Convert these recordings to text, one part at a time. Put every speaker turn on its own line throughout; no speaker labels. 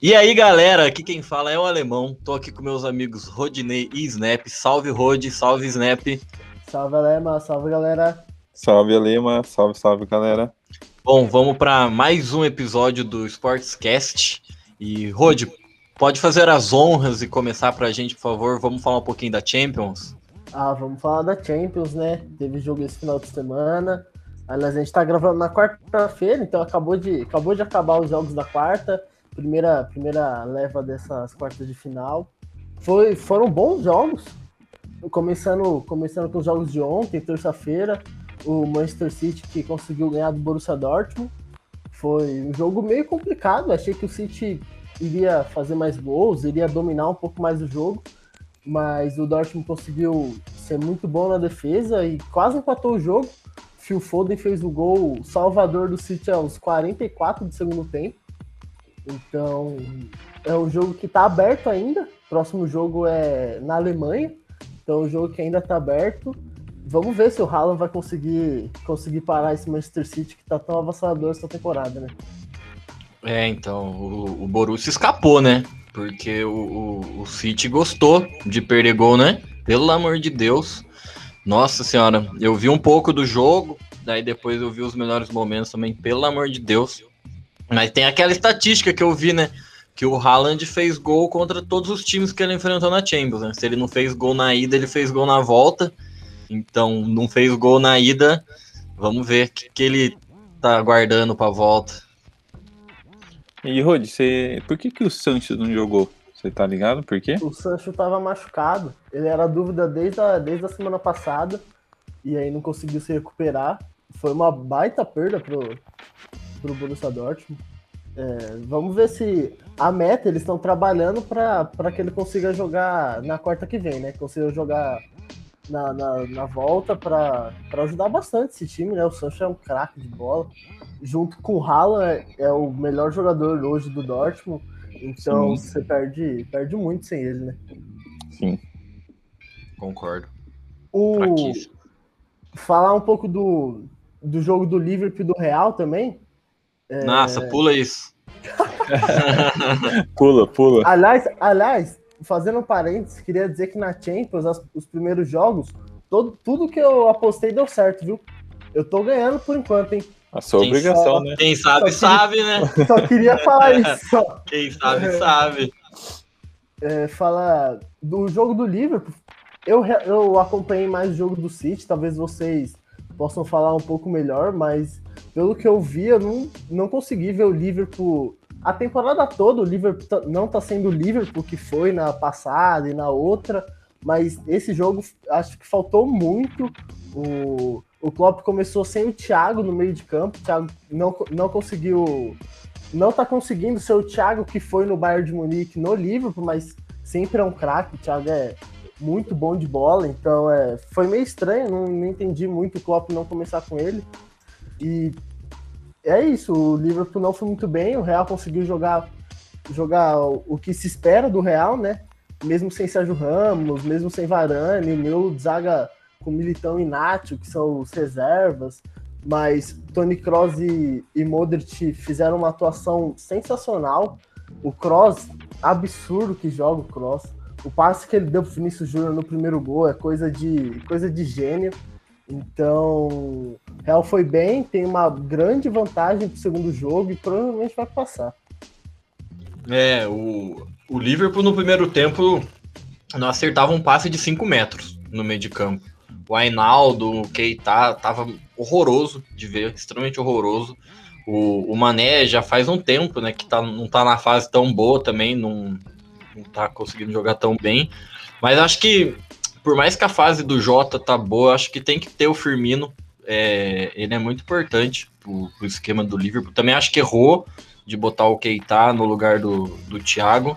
E aí, galera, aqui quem fala é o Alemão. Tô aqui com meus amigos Rodinei e Snap. Salve, Rod, salve, Snap.
Salve, Alema, salve, galera.
Salve, Alema, salve, salve, galera.
Bom, vamos para mais um episódio do Sportscast. E, Rod, pode fazer as honras e começar pra gente, por favor? Vamos falar um pouquinho da Champions?
Ah, vamos falar da Champions, né? Teve jogo esse final de semana. Aliás, a gente tá gravando na quarta-feira, então acabou de, acabou de acabar os jogos da quarta primeira, primeira leva dessas quartas de final. Foi, foram bons jogos, começando, começando com os jogos de ontem, terça-feira, o Manchester City que conseguiu ganhar do Borussia Dortmund. Foi um jogo meio complicado, achei que o City iria fazer mais gols, iria dominar um pouco mais o jogo, mas o Dortmund conseguiu ser muito bom na defesa e quase empatou o jogo. Phil Foden fez o gol salvador do City aos 44 do segundo tempo. Então, é um jogo que está aberto ainda. Próximo jogo é na Alemanha. Então, é um jogo que ainda está aberto. Vamos ver se o Haaland vai conseguir, conseguir parar esse Manchester City que está tão avassalador essa temporada, né?
É, então, o, o Borussia escapou, né? Porque o, o, o City gostou de perder gol, né? Pelo amor de Deus. Nossa senhora, eu vi um pouco do jogo, daí depois eu vi os melhores momentos também, pelo amor de Deus. Mas tem aquela estatística que eu vi, né? Que o Haaland fez gol contra todos os times que ele enfrentou na Champions. Né? Se ele não fez gol na ida, ele fez gol na volta. Então, não fez gol na ida. Vamos ver o que, que ele tá guardando pra volta.
E, Rod, você... por que, que o Sancho não jogou? Você tá ligado? Por quê?
O Sancho tava machucado. Ele era dúvida desde a, desde a semana passada. E aí não conseguiu se recuperar. Foi uma baita perda pro, pro Borussia Dortmund. É, vamos ver se a meta eles estão trabalhando para que ele consiga jogar na quarta que vem, né? Consiga jogar na, na, na volta para ajudar bastante esse time, né? O Sancho é um craque de bola. Junto com o Haaland, é, é o melhor jogador hoje do Dortmund. Então Sim. você perde, perde muito sem ele, né?
Sim.
Concordo.
O... Falar um pouco do, do jogo do Liverpool e do Real também.
É... Nossa, pula isso.
pula, pula.
Aliás, aliás, fazendo um parênteses, queria dizer que na Champions, as, os primeiros jogos, todo, tudo que eu apostei deu certo, viu? Eu tô ganhando por enquanto, hein?
A sua quem obrigação, só, né?
Quem sabe, queria, sabe, né?
Só queria falar isso.
Quem sabe, sabe.
É, fala do jogo do Liverpool. Eu, eu acompanhei mais o jogo do City, talvez vocês possam falar um pouco melhor, mas pelo que eu vi, eu não, não consegui ver o Liverpool. A temporada toda, o Liverpool tá, não está sendo o Liverpool que foi na passada e na outra, mas esse jogo acho que faltou muito. O, o Klopp começou sem o Thiago no meio de campo, o Thiago não, não conseguiu. Não está conseguindo ser o Thiago que foi no Bayern de Munique no Liverpool, mas sempre é um craque. O Thiago é muito bom de bola, então é, foi meio estranho, não, não entendi muito o Klopp não começar com ele. E é isso, o Liverpool não foi muito bem, o Real conseguiu jogar, jogar o, que se espera do Real, né? Mesmo sem Sérgio Ramos, mesmo sem Varane, meu zaga com Militão e Nacho, que são os reservas, mas Tony Kroos e, e Modric fizeram uma atuação sensacional. O Kroos, absurdo que joga o Kroos. O passe que ele deu pro Vinícius Júnior no primeiro gol é coisa de, coisa de gênio. Então, Real foi bem, tem uma grande vantagem pro segundo jogo e provavelmente vai passar.
É, o, o Liverpool no primeiro tempo não acertava um passe de 5 metros no meio de campo. O Ainaldo, o Keita, tava horroroso de ver, extremamente horroroso. O, o Mané já faz um tempo, né, que tá, não tá na fase tão boa também, não, não tá conseguindo jogar tão bem. Mas acho que, por mais que a fase do Jota tá boa, acho que tem que ter o Firmino. É, ele é muito importante pro, pro esquema do Liverpool. Também acho que errou de botar o Keita no lugar do, do Thiago.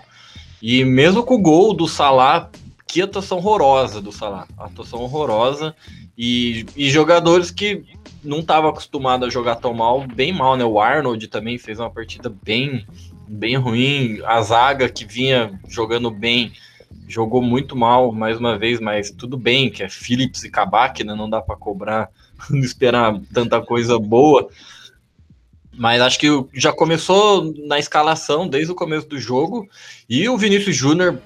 E mesmo com o gol do Salah, que atuação horrorosa do Salah. Atuação horrorosa. E, e jogadores que não estavam acostumados a jogar tão mal, bem mal, né? O Arnold também fez uma partida bem bem ruim. A zaga que vinha jogando bem jogou muito mal mais uma vez, mas tudo bem, que é Phillips e Kabak, né? Não dá para cobrar, não esperar tanta coisa boa. Mas acho que já começou na escalação desde o começo do jogo. E o Vinícius Júnior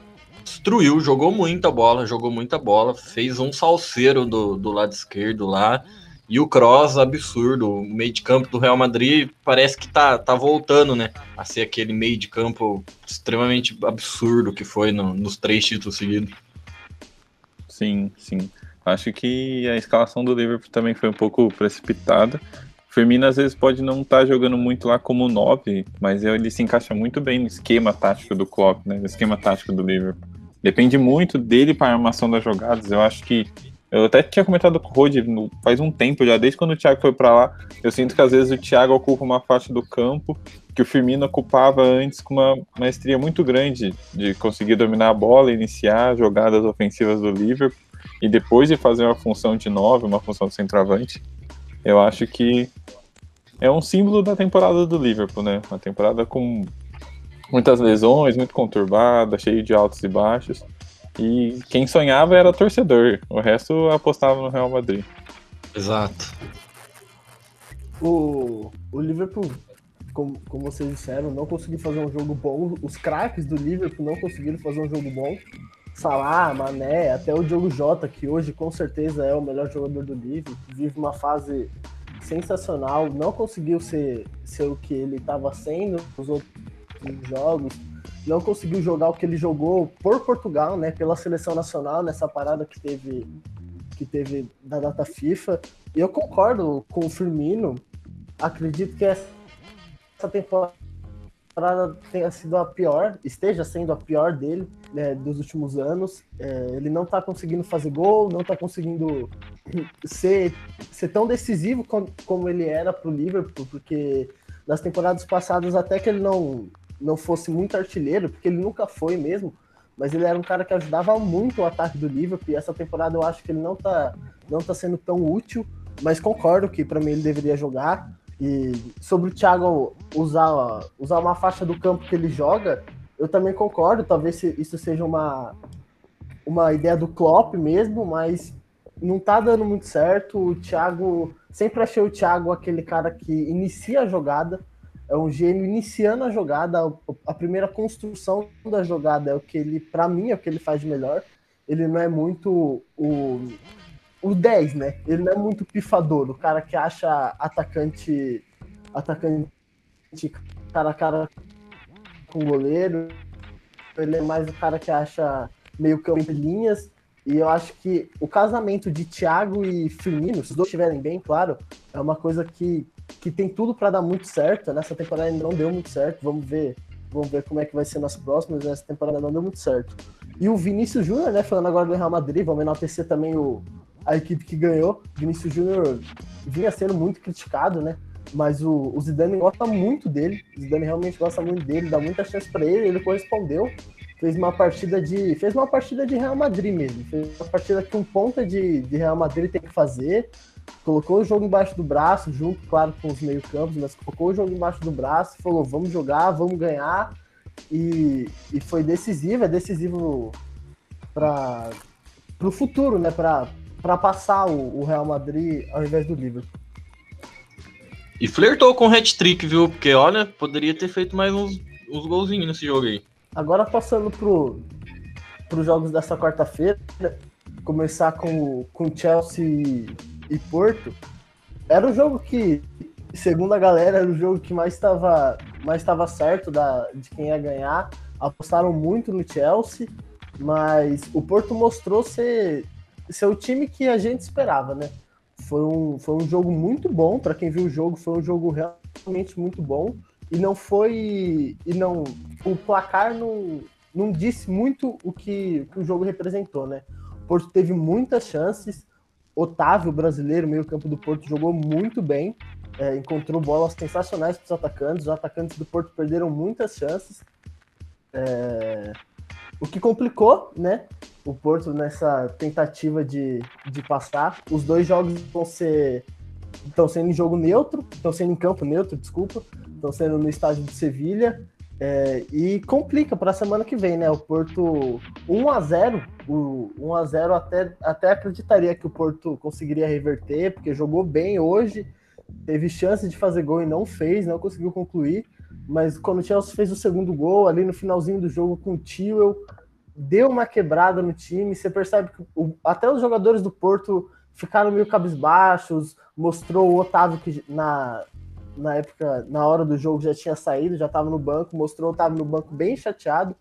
destruiu, jogou muita bola, jogou muita bola, fez um salseiro do, do lado esquerdo lá. E o Cross, absurdo. O meio de campo do Real Madrid parece que tá, tá voltando, né? A ser aquele meio de campo extremamente absurdo que foi no, nos três títulos seguidos.
Sim, sim. Acho que a escalação do Liverpool também foi um pouco precipitada. Firmino às vezes pode não estar tá jogando muito lá como 9, mas ele se encaixa muito bem no esquema tático do Klopp, né? No esquema tático do Liverpool. Depende muito dele para a armação das jogadas. Eu acho que eu até tinha comentado com o Rod faz um tempo já, desde quando o Thiago foi para lá. Eu sinto que às vezes o Thiago ocupa uma faixa do campo que o Firmino ocupava antes com uma maestria muito grande de conseguir dominar a bola, iniciar jogadas ofensivas do Liverpool e depois de fazer uma função de nove, uma função de centroavante. Eu acho que é um símbolo da temporada do Liverpool, né? Uma temporada com muitas lesões, muito conturbada, cheio de altos e baixos. E quem sonhava era torcedor, o resto apostava no Real Madrid.
Exato.
O, o Liverpool, como, como vocês disseram, não conseguiu fazer um jogo bom. Os craques do Liverpool não conseguiram fazer um jogo bom. Salah, Mané, até o Diogo Jota, que hoje com certeza é o melhor jogador do Liverpool, vive uma fase sensacional, não conseguiu ser, ser o que ele estava sendo nos outros jogos não conseguiu jogar o que ele jogou por Portugal, né, pela seleção nacional nessa parada que teve que teve da data FIFA. E eu concordo com o Firmino. Acredito que essa temporada tenha sido a pior, esteja sendo a pior dele né, dos últimos anos. É, ele não está conseguindo fazer gol, não está conseguindo ser, ser tão decisivo como, como ele era para o Liverpool, porque nas temporadas passadas até que ele não não fosse muito artilheiro, porque ele nunca foi mesmo, mas ele era um cara que ajudava muito o ataque do Liverpool, e essa temporada eu acho que ele não tá, não tá sendo tão útil, mas concordo que para mim ele deveria jogar. E sobre o Thiago usar, usar uma faixa do campo que ele joga, eu também concordo, talvez isso seja uma, uma ideia do Klopp mesmo, mas não tá dando muito certo. O Thiago, sempre achei o Thiago aquele cara que inicia a jogada, é um gênio iniciando a jogada, a primeira construção da jogada é o que ele, para mim, é o que ele faz de melhor. Ele não é muito o, o 10, né? Ele não é muito pifador, o cara que acha atacante atacante cara a cara com o goleiro. Ele é mais o cara que acha meio campo de linhas. E eu acho que o casamento de Thiago e Firmino, se os dois estiverem bem, claro, é uma coisa que, que tem tudo para dar muito certo. Nessa temporada ainda não deu muito certo. Vamos ver, vamos ver como é que vai ser nas próximas. Essa temporada não deu muito certo. E o Vinícius Júnior, né? Falando agora do Real Madrid, vamos enaltecer também o, a equipe que ganhou. Vinícius Júnior vinha sendo muito criticado, né? Mas o, o Zidane gosta muito dele. O Zidane realmente gosta muito dele, dá muita chance para ele. Ele correspondeu. Fez uma partida de. Fez uma partida de Real Madrid mesmo. Fez uma partida que um ponta de, de Real Madrid tem que fazer colocou o jogo embaixo do braço, junto, claro, com os meio-campos, mas colocou o jogo embaixo do braço, falou: vamos jogar, vamos ganhar. E, e foi decisivo, é decisivo para o futuro, né? Para passar o, o, Real Madrid ao invés do Liverpool.
E flertou com o hat-trick, viu? Porque olha, poderia ter feito mais uns, uns golzinhos nesse jogo aí.
Agora passando pro, os jogos dessa quarta-feira, começar com, com Chelsea e Porto, era o jogo que, segundo a galera, era o jogo que mais estava mais estava certo da, de quem ia ganhar. Apostaram muito no Chelsea, mas o Porto mostrou ser, ser o time que a gente esperava, né? Foi um, foi um jogo muito bom, para quem viu o jogo, foi um jogo realmente muito bom. E não foi. E não. O placar não, não disse muito o que, que o jogo representou, né? O Porto teve muitas chances, Otávio, brasileiro, meio campo do Porto, jogou muito bem, é, encontrou bolas sensacionais para os atacantes. Os atacantes do Porto perderam muitas chances, é, o que complicou, né? O Porto nessa tentativa de, de passar. Os dois jogos vão ser estão sendo em jogo neutro, estão sendo em campo neutro, desculpa, estão sendo no estádio de Sevilha. É, e complica para a semana que vem, né? O Porto 1 a 0 o 1 a 0 até, até acreditaria que o Porto conseguiria reverter, porque jogou bem hoje, teve chance de fazer gol e não fez, não conseguiu concluir. Mas quando o Chelsea fez o segundo gol, ali no finalzinho do jogo com o Tio, deu uma quebrada no time. Você percebe que o, até os jogadores do Porto ficaram meio cabisbaixos. Mostrou o Otávio que na, na época, na hora do jogo, já tinha saído, já estava no banco. Mostrou o Otávio no banco bem chateado.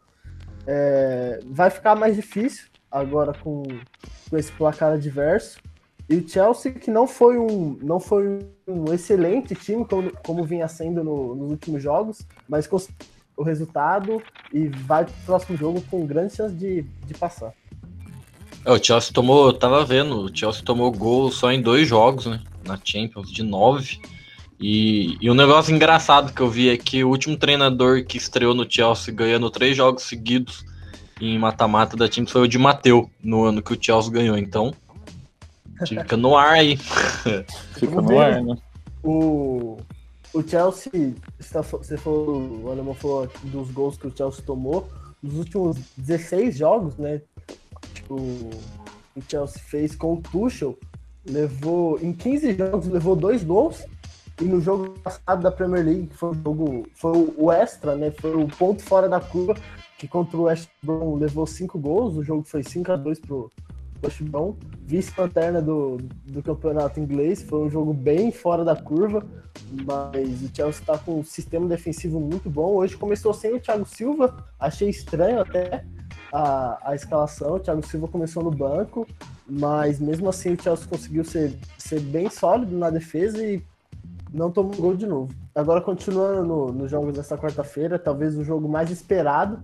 É, vai ficar mais difícil agora com, com esse placar adverso. E o Chelsea, que não foi um, não foi um excelente time, como, como vinha sendo no, nos últimos jogos, mas com o resultado e vai para o próximo jogo com grande chance de, de passar.
É, o Chelsea tomou, tava vendo, o Chelsea tomou gol só em dois jogos, né? Na Champions, de nove. E, e um negócio engraçado que eu vi é que o último treinador que estreou no Chelsea ganhando três jogos seguidos em mata-mata da Champions foi o de Mateu, no ano que o Chelsea ganhou. Então, Fica no ar aí.
Fica no ar, né?
O, o Chelsea, você falou, o Alemão falou dos gols que o Chelsea tomou, nos últimos 16 jogos, né? Tipo, o Chelsea fez com o Tuchel, levou, em 15 jogos, levou dois gols, e no jogo passado da Premier League, que foi o jogo, foi o extra, né? Foi o ponto fora da curva, que contra o West Brom levou cinco gols, o jogo foi 5 a 2 pro, Washington, vice-lanterna do, do campeonato inglês. Foi um jogo bem fora da curva, mas o Chelsea está com um sistema defensivo muito bom. Hoje começou sem o Thiago Silva, achei estranho até a, a escalação. O Thiago Silva começou no banco, mas mesmo assim o Chelsea conseguiu ser, ser bem sólido na defesa e não tomou gol de novo. Agora, continuando nos no jogos dessa quarta-feira, talvez o jogo mais esperado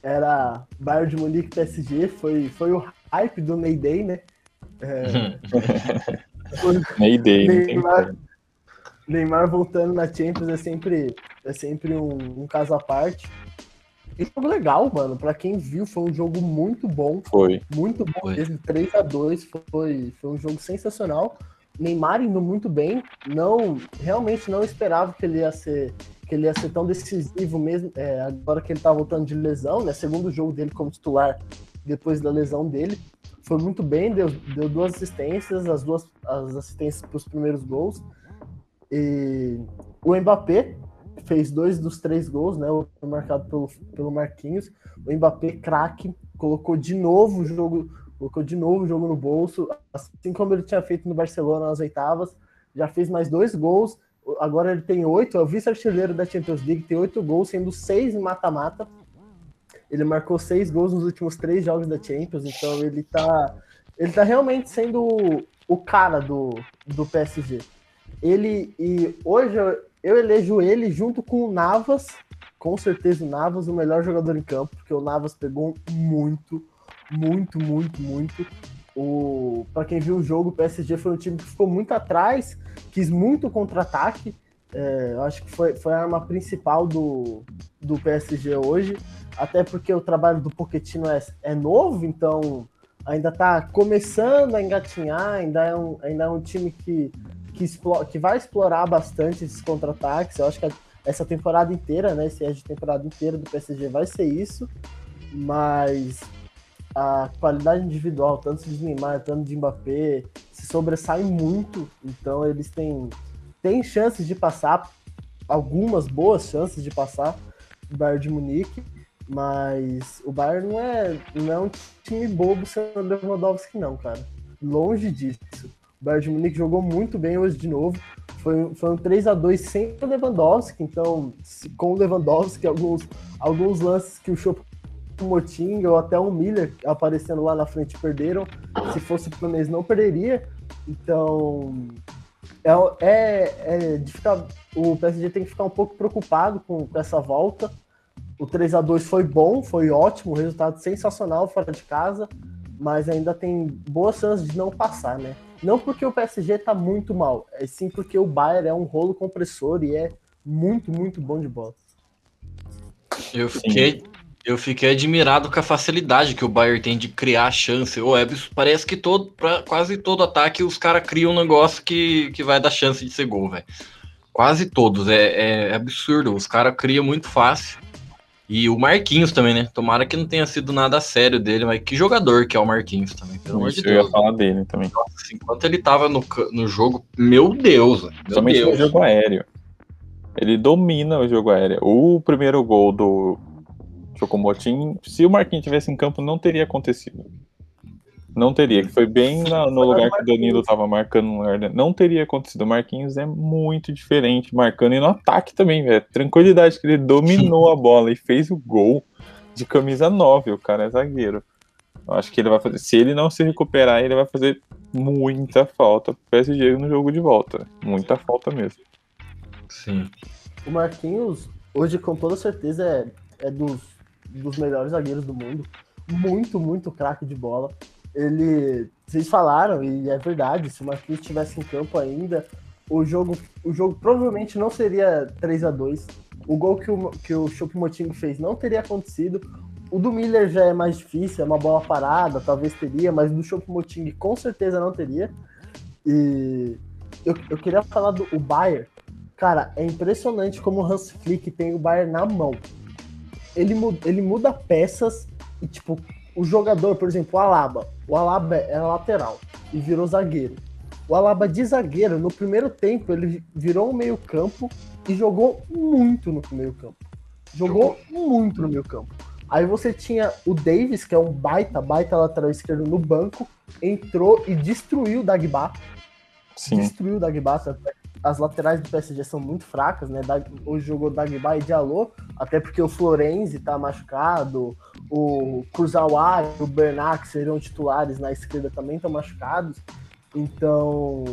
era Bayern de Munique PSG, foi, foi o hype do Mayday, né? É...
Mayday,
Neymar, Neymar voltando na Champions é sempre, é sempre um, um caso à parte. E jogo legal, mano. Pra quem viu, foi um jogo muito bom.
Foi.
Muito bom foi. mesmo. 3 a 2 foi, foi um jogo sensacional. Neymar indo muito bem. Não, realmente não esperava que ele ia ser que ele ia ser tão decisivo mesmo, é, agora que ele tá voltando de lesão, né? Segundo jogo dele como titular depois da lesão dele. Foi muito bem, deu, deu duas assistências, as duas as assistências para os primeiros gols. E o Mbappé fez dois dos três gols, né? Marcado pelo, pelo Marquinhos. O Mbappé, craque, colocou de novo o jogo, colocou de novo o jogo no bolso, assim como ele tinha feito no Barcelona nas oitavas. Já fez mais dois gols agora ele tem oito, é o vice-artilheiro da Champions League, tem oito gols, sendo seis em mata-mata. Ele marcou seis gols nos últimos três jogos da Champions, então ele tá, ele tá realmente sendo o, cara do, do PSG. Ele e hoje eu, eu elejo ele junto com o Navas, com certeza o Navas o melhor jogador em campo, porque o Navas pegou muito, muito, muito, muito. O para quem viu o jogo, o PSG foi um time que ficou muito atrás, quis muito contra-ataque. É, eu acho que foi, foi a arma principal do, do PSG hoje, até porque o trabalho do Pochettino é, é novo, então ainda está começando a engatinhar, ainda é um, ainda é um time que, que, explora, que vai explorar bastante esses contra-ataques. Eu acho que essa temporada inteira, né, esse de temporada inteira do PSG vai ser isso, mas a qualidade individual, tanto de Neymar, tanto de Mbappé, se sobressai muito. Então eles têm, têm chances de passar, algumas boas chances de passar o Bayern de Munique, mas o Bayern não é, não é um time bobo sem o Lewandowski não, cara. Longe disso. O Bayern de Munique jogou muito bem hoje de novo. Foi, foi um 3 a 2 sem o Lewandowski, então com o Lewandowski, alguns, alguns lances que o Chopo o Motinga ou até o Miller aparecendo lá na frente perderam. Se fosse o Fluminense, não perderia. Então, é, é, é, de ficar, o PSG tem que ficar um pouco preocupado com, com essa volta. O 3 a 2 foi bom, foi ótimo, resultado sensacional fora de casa, mas ainda tem boas chances de não passar, né? Não porque o PSG tá muito mal, é sim porque o Bayern é um rolo compressor e é muito, muito bom de bola.
Eu fiquei, eu fiquei admirado com a facilidade que o Bayern tem de criar chance. O Ebs parece que todo, pra quase todo ataque os caras criam um negócio que, que vai dar chance de ser gol, velho. Quase todos. É, é, absurdo. Os caras criam muito fácil. E o Marquinhos também, né? Tomara que não tenha sido nada sério dele, mas que jogador que é o Marquinhos também, pelo amor de
Isso, eu ia
Deus.
falar dele também.
Nossa, enquanto ele tava no, no jogo, meu Deus, meu
Somente no
Deus.
jogo aéreo. Ele domina o jogo aéreo. O primeiro gol do Chocomotim, se o Marquinhos tivesse em campo, não teria acontecido. Não teria, que foi bem na- no lugar que o Danilo tava marcando. Não teria acontecido. O Marquinhos é muito diferente, marcando e no ataque também, velho. Tranquilidade que ele dominou a bola e fez o gol de camisa 9. O cara é zagueiro. Eu acho que ele vai fazer. Se ele não se recuperar, ele vai fazer muita falta pro PSG no jogo de volta. Muita falta mesmo.
Sim.
O Marquinhos, hoje, com toda certeza, é, é dos, dos melhores zagueiros do mundo. Muito, muito craque de bola. Ele. Vocês falaram, e é verdade, se o Marquinhos estivesse em campo ainda, o jogo, o jogo provavelmente não seria 3 a 2 O gol que o, que o Choupo-Moting fez não teria acontecido. O do Miller já é mais difícil, é uma bola parada, talvez teria, mas do Choupo-Moting com certeza não teria. E eu, eu queria falar do Bayern. Cara, é impressionante como o Hans Flick tem o Bayern na mão. Ele, mu- ele muda peças e, tipo, o jogador, por exemplo, o Alaba. O Alaba é lateral e virou zagueiro. O Alaba de zagueiro, no primeiro tempo, ele virou um meio campo e jogou muito no meio campo. Jogou muito no meio campo. Aí você tinha o Davis, que é um baita, baita lateral esquerdo no banco, entrou e destruiu o Dagba
Sim.
destruiu o Dagba. As laterais do PSG são muito fracas, né? Hoje jogou Dagba e Diallo, até porque o Florenzi tá machucado, o Kurzawa e o Bernat, que seriam titulares na esquerda, também estão machucados. Então,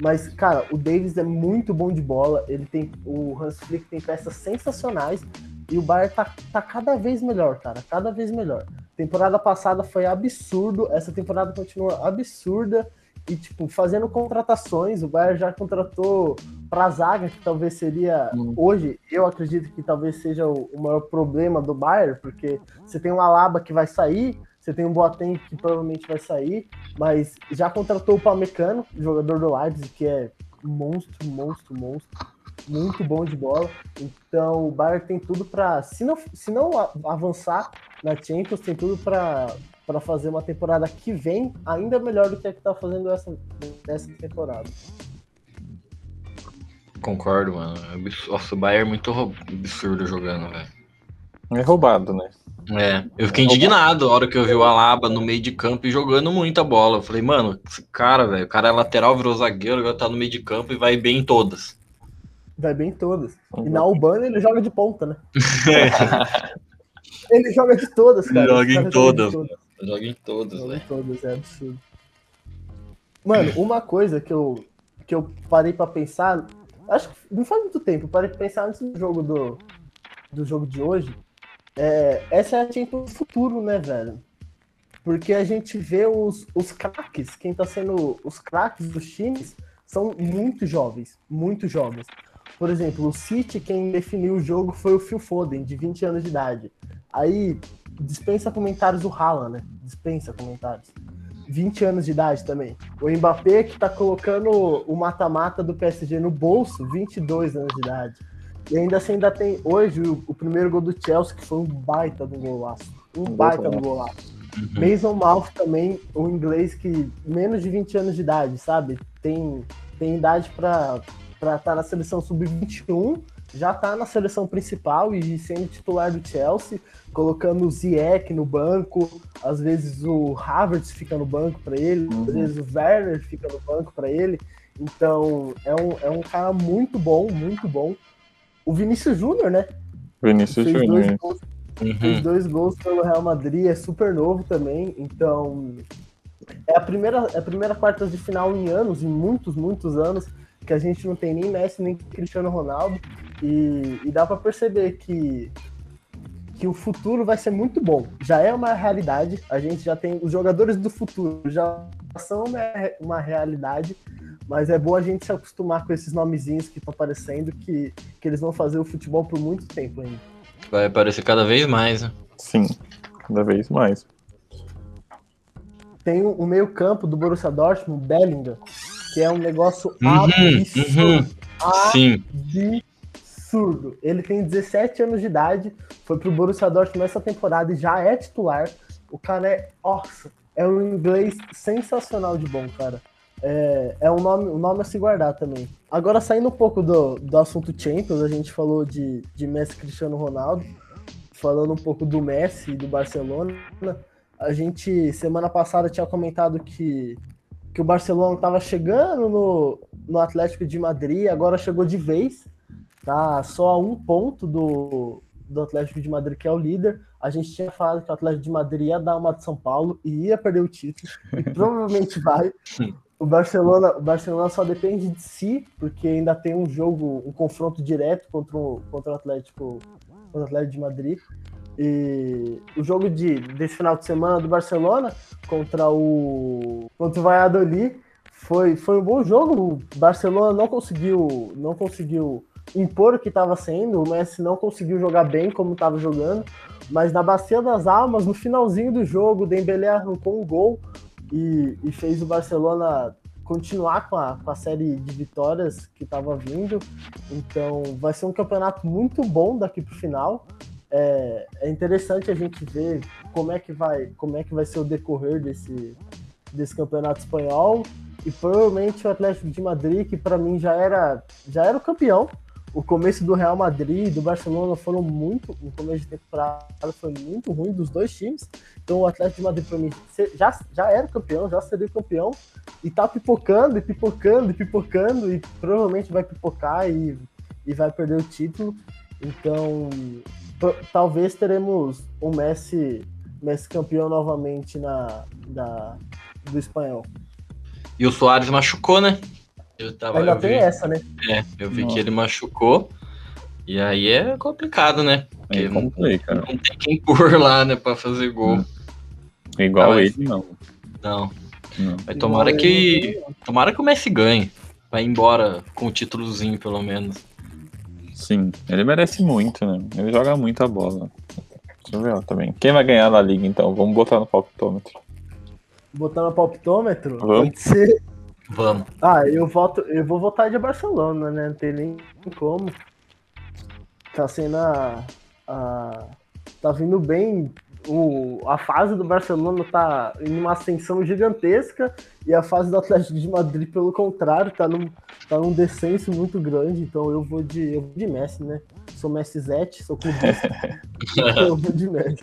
mas cara, o Davis é muito bom de bola. Ele tem o Hans Flick tem peças sensacionais e o Bayern tá, tá cada vez melhor, cara, cada vez melhor. Temporada passada foi absurdo, essa temporada continua absurda e tipo fazendo contratações. O Bayern já contratou para zaga, que talvez seria
Hum.
hoje, eu acredito que talvez seja o, o maior problema do Bayern, porque você tem um Alaba que vai sair, você tem um Boateng que provavelmente vai sair, mas já contratou o Pamecano, jogador do Leipzig, que é monstro, monstro, monstro, muito bom de bola. Então o Bayern tem tudo para, se não, se não avançar na Champions, tem tudo para para fazer uma temporada que vem ainda melhor do que a que tá fazendo essa, essa temporada.
Concordo, mano. É Nossa, o Bayern é muito absurdo jogando, velho.
É roubado, né?
É, eu fiquei indignado a hora que eu vi o Alaba no meio de campo e jogando muita bola. Eu falei, mano, esse cara, velho, o cara é lateral, virou zagueiro, agora tá no meio de campo e vai bem em todas.
Vai bem em todas. E na Albânia ele joga de ponta, né? Ele joga de todas, cara.
Joga em todas. Joga em todas,
Joga em todas, é absurdo. Mano, uma coisa que eu, que eu parei pra pensar, acho que não faz muito tempo, eu parei pra pensar antes do jogo do, do jogo de hoje. É, essa é a Champions do futuro, né, velho? Porque a gente vê os, os craques, quem tá sendo os craques dos times são muito jovens, muito jovens. Por exemplo, o City, quem definiu o jogo foi o Phil Foden, de 20 anos de idade. Aí, dispensa comentários o Haaland, né? Dispensa comentários. 20 anos de idade também. O Mbappé, que tá colocando o mata-mata do PSG no bolso, 22 anos de idade. E ainda assim, ainda tem hoje o, o primeiro gol do Chelsea, que foi um baita do golaço. Um baita do golaço.
Uhum.
Mason Mount também, o inglês que menos de 20 anos de idade, sabe? Tem, tem idade para estar na seleção sub-21, já tá na seleção principal e sendo titular do Chelsea, colocando o Ziyech no banco, às vezes o Havertz fica no banco para ele,
Uhum.
às vezes o Werner fica no banco para ele. Então, é um, é um cara muito bom, muito bom. O Vinícius Júnior, né?
Vinícius Júnior.
Uhum.
dois gols pelo Real Madrid, é super novo também, então é a primeira, é a primeira quartas de final em anos, em muitos, muitos anos, que a gente não tem nem Messi nem Cristiano Ronaldo, e, e dá para perceber que, que o futuro vai ser muito bom. Já é uma realidade, a gente já tem os jogadores do futuro, já são uma, uma realidade, mas é bom a gente se acostumar com esses nomezinhos que estão aparecendo, que, que eles vão fazer o futebol por muito tempo ainda.
Vai aparecer cada vez mais, né?
Sim, cada vez mais.
tem o meio campo do Borussia Dortmund, Bellingham, que é um negócio
Uhum,
absurdo.
uhum. Sim.
Absurdo. Ele tem 17 anos de idade, foi pro Borussia Dortmund nessa temporada e já é titular. O cara é, nossa, é um inglês sensacional de bom, cara. É, é um, nome, um nome a se guardar também. Agora, saindo um pouco do, do assunto Champions, a gente falou de, de Messi Cristiano Ronaldo, falando um pouco do Messi e do Barcelona. A gente, semana passada, tinha comentado que, que o Barcelona estava chegando no, no Atlético de Madrid, agora chegou de vez, tá só a um ponto do, do Atlético de Madrid, que é o líder. A gente tinha falado que o Atlético de Madrid ia dar uma de São Paulo e ia perder o título, e provavelmente vai. O Barcelona, o Barcelona só depende de si, porque ainda tem um jogo, um confronto direto contra o, contra o Atlético, contra o Atlético de Madrid. E o jogo de, desse final de semana do Barcelona contra o contra o Valladolid foi, foi um bom jogo. O Barcelona não conseguiu não conseguiu impor o que estava sendo. O Messi não conseguiu jogar bem como estava jogando, mas na bacia das almas, no finalzinho do jogo, o Dembélé arrancou um gol e, e fez o Barcelona continuar com a, com a série de vitórias que estava vindo. Então vai ser um campeonato muito bom daqui para o final. É, é, interessante a gente ver como é que vai, como é que vai ser o decorrer desse, desse campeonato espanhol. E provavelmente o Atlético de Madrid, que para mim já era, já era o campeão, o começo do Real Madrid e do Barcelona foram muito, o começo de temporada foi muito ruim dos dois times. Então o Atlético de Madrid para mim já, já era campeão, já seria campeão e tá pipocando e pipocando e pipocando e provavelmente vai pipocar e, e vai perder o título. Então talvez teremos o Messi, Messi campeão novamente na da, do espanhol.
E o Soares machucou, né?
Eu tava, Ainda eu tem vi, essa, né?
É, eu vi Nossa. que ele machucou. E aí é complicado, né?
Porque é complica,
não, não tem quem pôr lá, né, pra fazer gol. Hum.
Igual ele, não.
Não. não. Mas tomara que. Tomara que o Messi ganhe. Vai embora com o títulozinho, pelo menos.
Sim, ele merece muito, né? Ele joga muito a bola. Deixa eu ver também. Quem vai ganhar na liga, então? Vamos botar no palpitômetro.
Botar no palpitômetro?
Vamos.
Pode ser.
Vamos.
Ah, eu voto, eu vou votar de Barcelona, né? Não tem nem como. Tá sendo a, a tá vindo bem. O, a fase do Barcelona tá em uma ascensão gigantesca e a fase do Atlético de Madrid, pelo contrário, tá num, tá num descenso muito grande. Então eu vou de, eu vou de Messi, né? Sou Messi Zete, sou clubista. eu vou de Messi.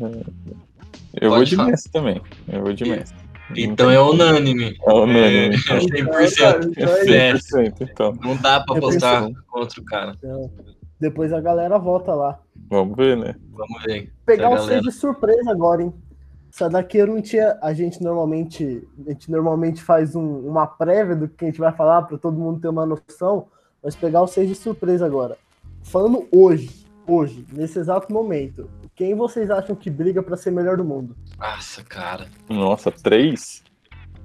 Eu Pode vou de falar. Messi também. Eu vou de Messi.
Então é unânime.
É unânime. É,
100%. Então, é 100%. Então. Não dá pra apostar contra o cara. Então,
depois a galera volta lá.
Vamos ver, né?
Vamos ver.
Pegar o seis de surpresa agora, hein? Essa daqui eu não tinha. A gente normalmente, a gente normalmente faz um, uma prévia do que a gente vai falar para todo mundo ter uma noção. Mas pegar o seis de surpresa agora. Falando hoje, hoje, nesse exato momento, quem vocês acham que briga para ser melhor do mundo?
Nossa, cara.
Nossa, três?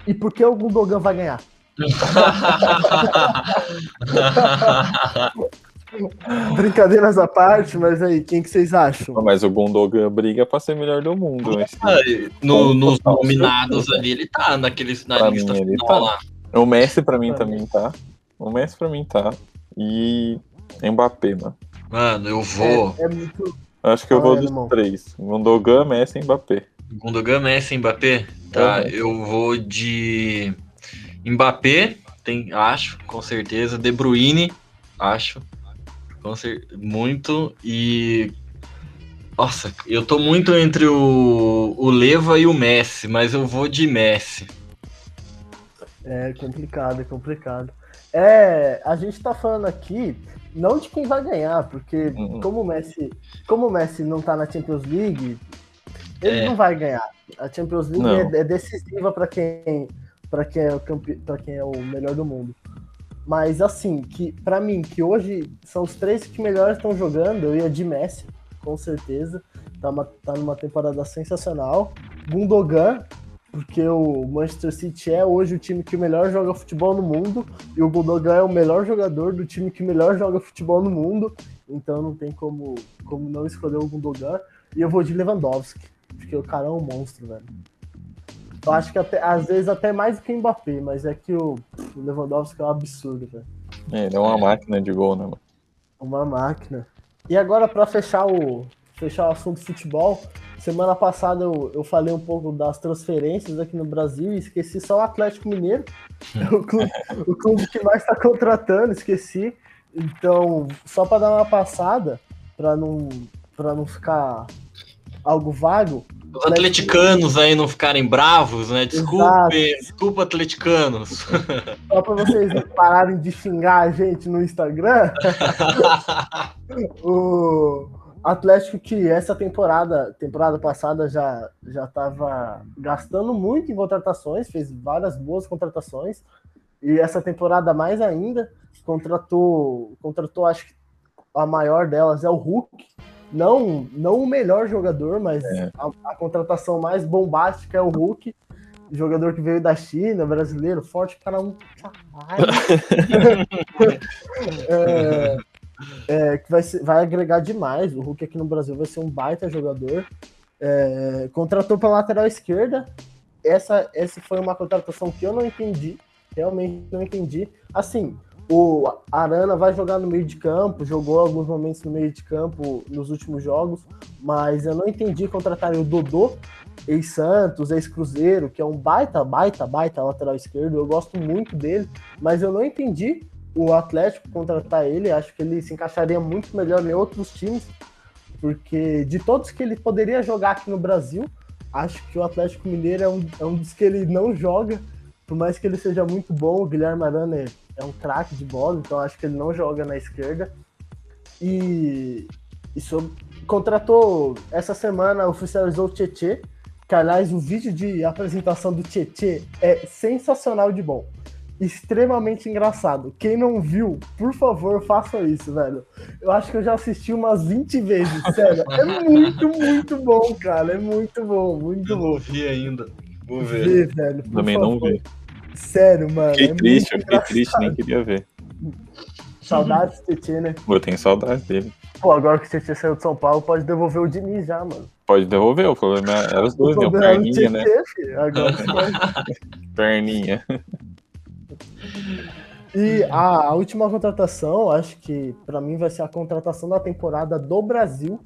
E por que o Gundogan vai ganhar? Brincadeiras à parte, mas aí, quem que vocês acham?
Mas o Gundogan briga pra ser melhor do mundo.
Ah, no, nos nominados ali, ele tá naqueles na
pra lista mim, final tá. lá. O Messi pra mim também tá. O Messi pra mim tá. E Mbappé, mano.
Mano, eu vou.
É, é muito.
Acho que eu vou dos três. Gundogan, Messi e Mbappé.
Gundogan, Messi e Mbappé? Tá, uhum. eu vou de Mbappé, tem, acho, com certeza. De Bruyne, acho. Muito. E. Nossa, eu tô muito entre o, o Leva e o Messi, mas eu vou de Messi.
É complicado, é complicado. É, a gente tá falando aqui não de quem vai ganhar, porque uhum. como o Messi, como o Messi não tá na Champions League, ele é. não vai ganhar. A Champions League é, é, decisiva para quem para quem é o para quem é o melhor do mundo. Mas assim, que para mim que hoje são os três que melhores estão jogando, eu ia de Messi, com certeza. Tá, uma, tá numa temporada sensacional. Gundogan, porque o Manchester City é hoje o time que melhor joga futebol no mundo e o Gundogan é o melhor jogador do time que melhor joga futebol no mundo, então não tem como, como não escolher o Gundogan. E eu vou de Lewandowski, porque o cara é um monstro, velho. Eu acho que até, às vezes até mais do que o Mbappé, mas é que o, o Lewandowski é um absurdo, velho.
É, ele é uma máquina de gol, né, mano?
Uma máquina. E agora, para fechar o, fechar o assunto futebol, semana passada eu, eu falei um pouco das transferências aqui no Brasil e esqueci só o Atlético Mineiro, o clube, o clube que mais está contratando, esqueci. Então, só para dar uma passada, para não, não ficar algo vago.
Os atleticanos aí não ficarem bravos, né? Desculpe, desculpa, atleticanos.
Só para vocês pararem de xingar a gente no Instagram. o Atlético que essa temporada, temporada passada já já estava gastando muito em contratações, fez várias boas contratações e essa temporada mais ainda contratou, contratou acho que a maior delas é o Hulk, não, não o melhor jogador, mas é. a, a, contratação mais bombástica é o Hulk, jogador que veio da China, brasileiro, forte para um é, é, que vai, ser, vai agregar demais. O Hulk aqui no Brasil vai ser um baita jogador. É, contratou para lateral esquerda. Essa, essa foi uma contratação que eu não entendi, realmente não entendi. Assim, o Arana vai jogar no meio de campo, jogou alguns momentos no meio de campo nos últimos jogos, mas eu não entendi contratar o Dodô, ex-Santos, ex-Cruzeiro, que é um baita, baita, baita lateral esquerdo. Eu gosto muito dele, mas eu não entendi o Atlético contratar ele. Acho que ele se encaixaria muito melhor em outros times, porque de todos que ele poderia jogar aqui no Brasil, acho que o Atlético Mineiro é um, é um dos que ele não joga. Por mais que ele seja muito bom, o Guilherme Arana é é um craque de bola, então acho que ele não joga na esquerda. E isso contratou essa semana oficializou o Tietê, que aliás o vídeo de apresentação do Tietê é sensacional de bom. Extremamente engraçado. Quem não viu, por favor, faça isso, velho. Eu acho que eu já assisti umas 20 vezes, sério. É muito, muito bom, cara. É muito bom, muito
eu
bom.
Não vi ainda. Vou ver.
Vê, velho, Também favor. não vi.
Sério, mano.
Fiquei é triste, eu fiquei triste, nem queria ver.
Saudades do Tietchan, né?
Eu tenho saudades dele.
Pô, agora que o Tietchan saiu de São Paulo, pode devolver o Diniz já, mano.
Pode devolver, o problema era os dois, né? O perninha, né? Agora perninha.
E a, a, última contratação, acho que para mim vai ser a contratação da temporada do Brasil,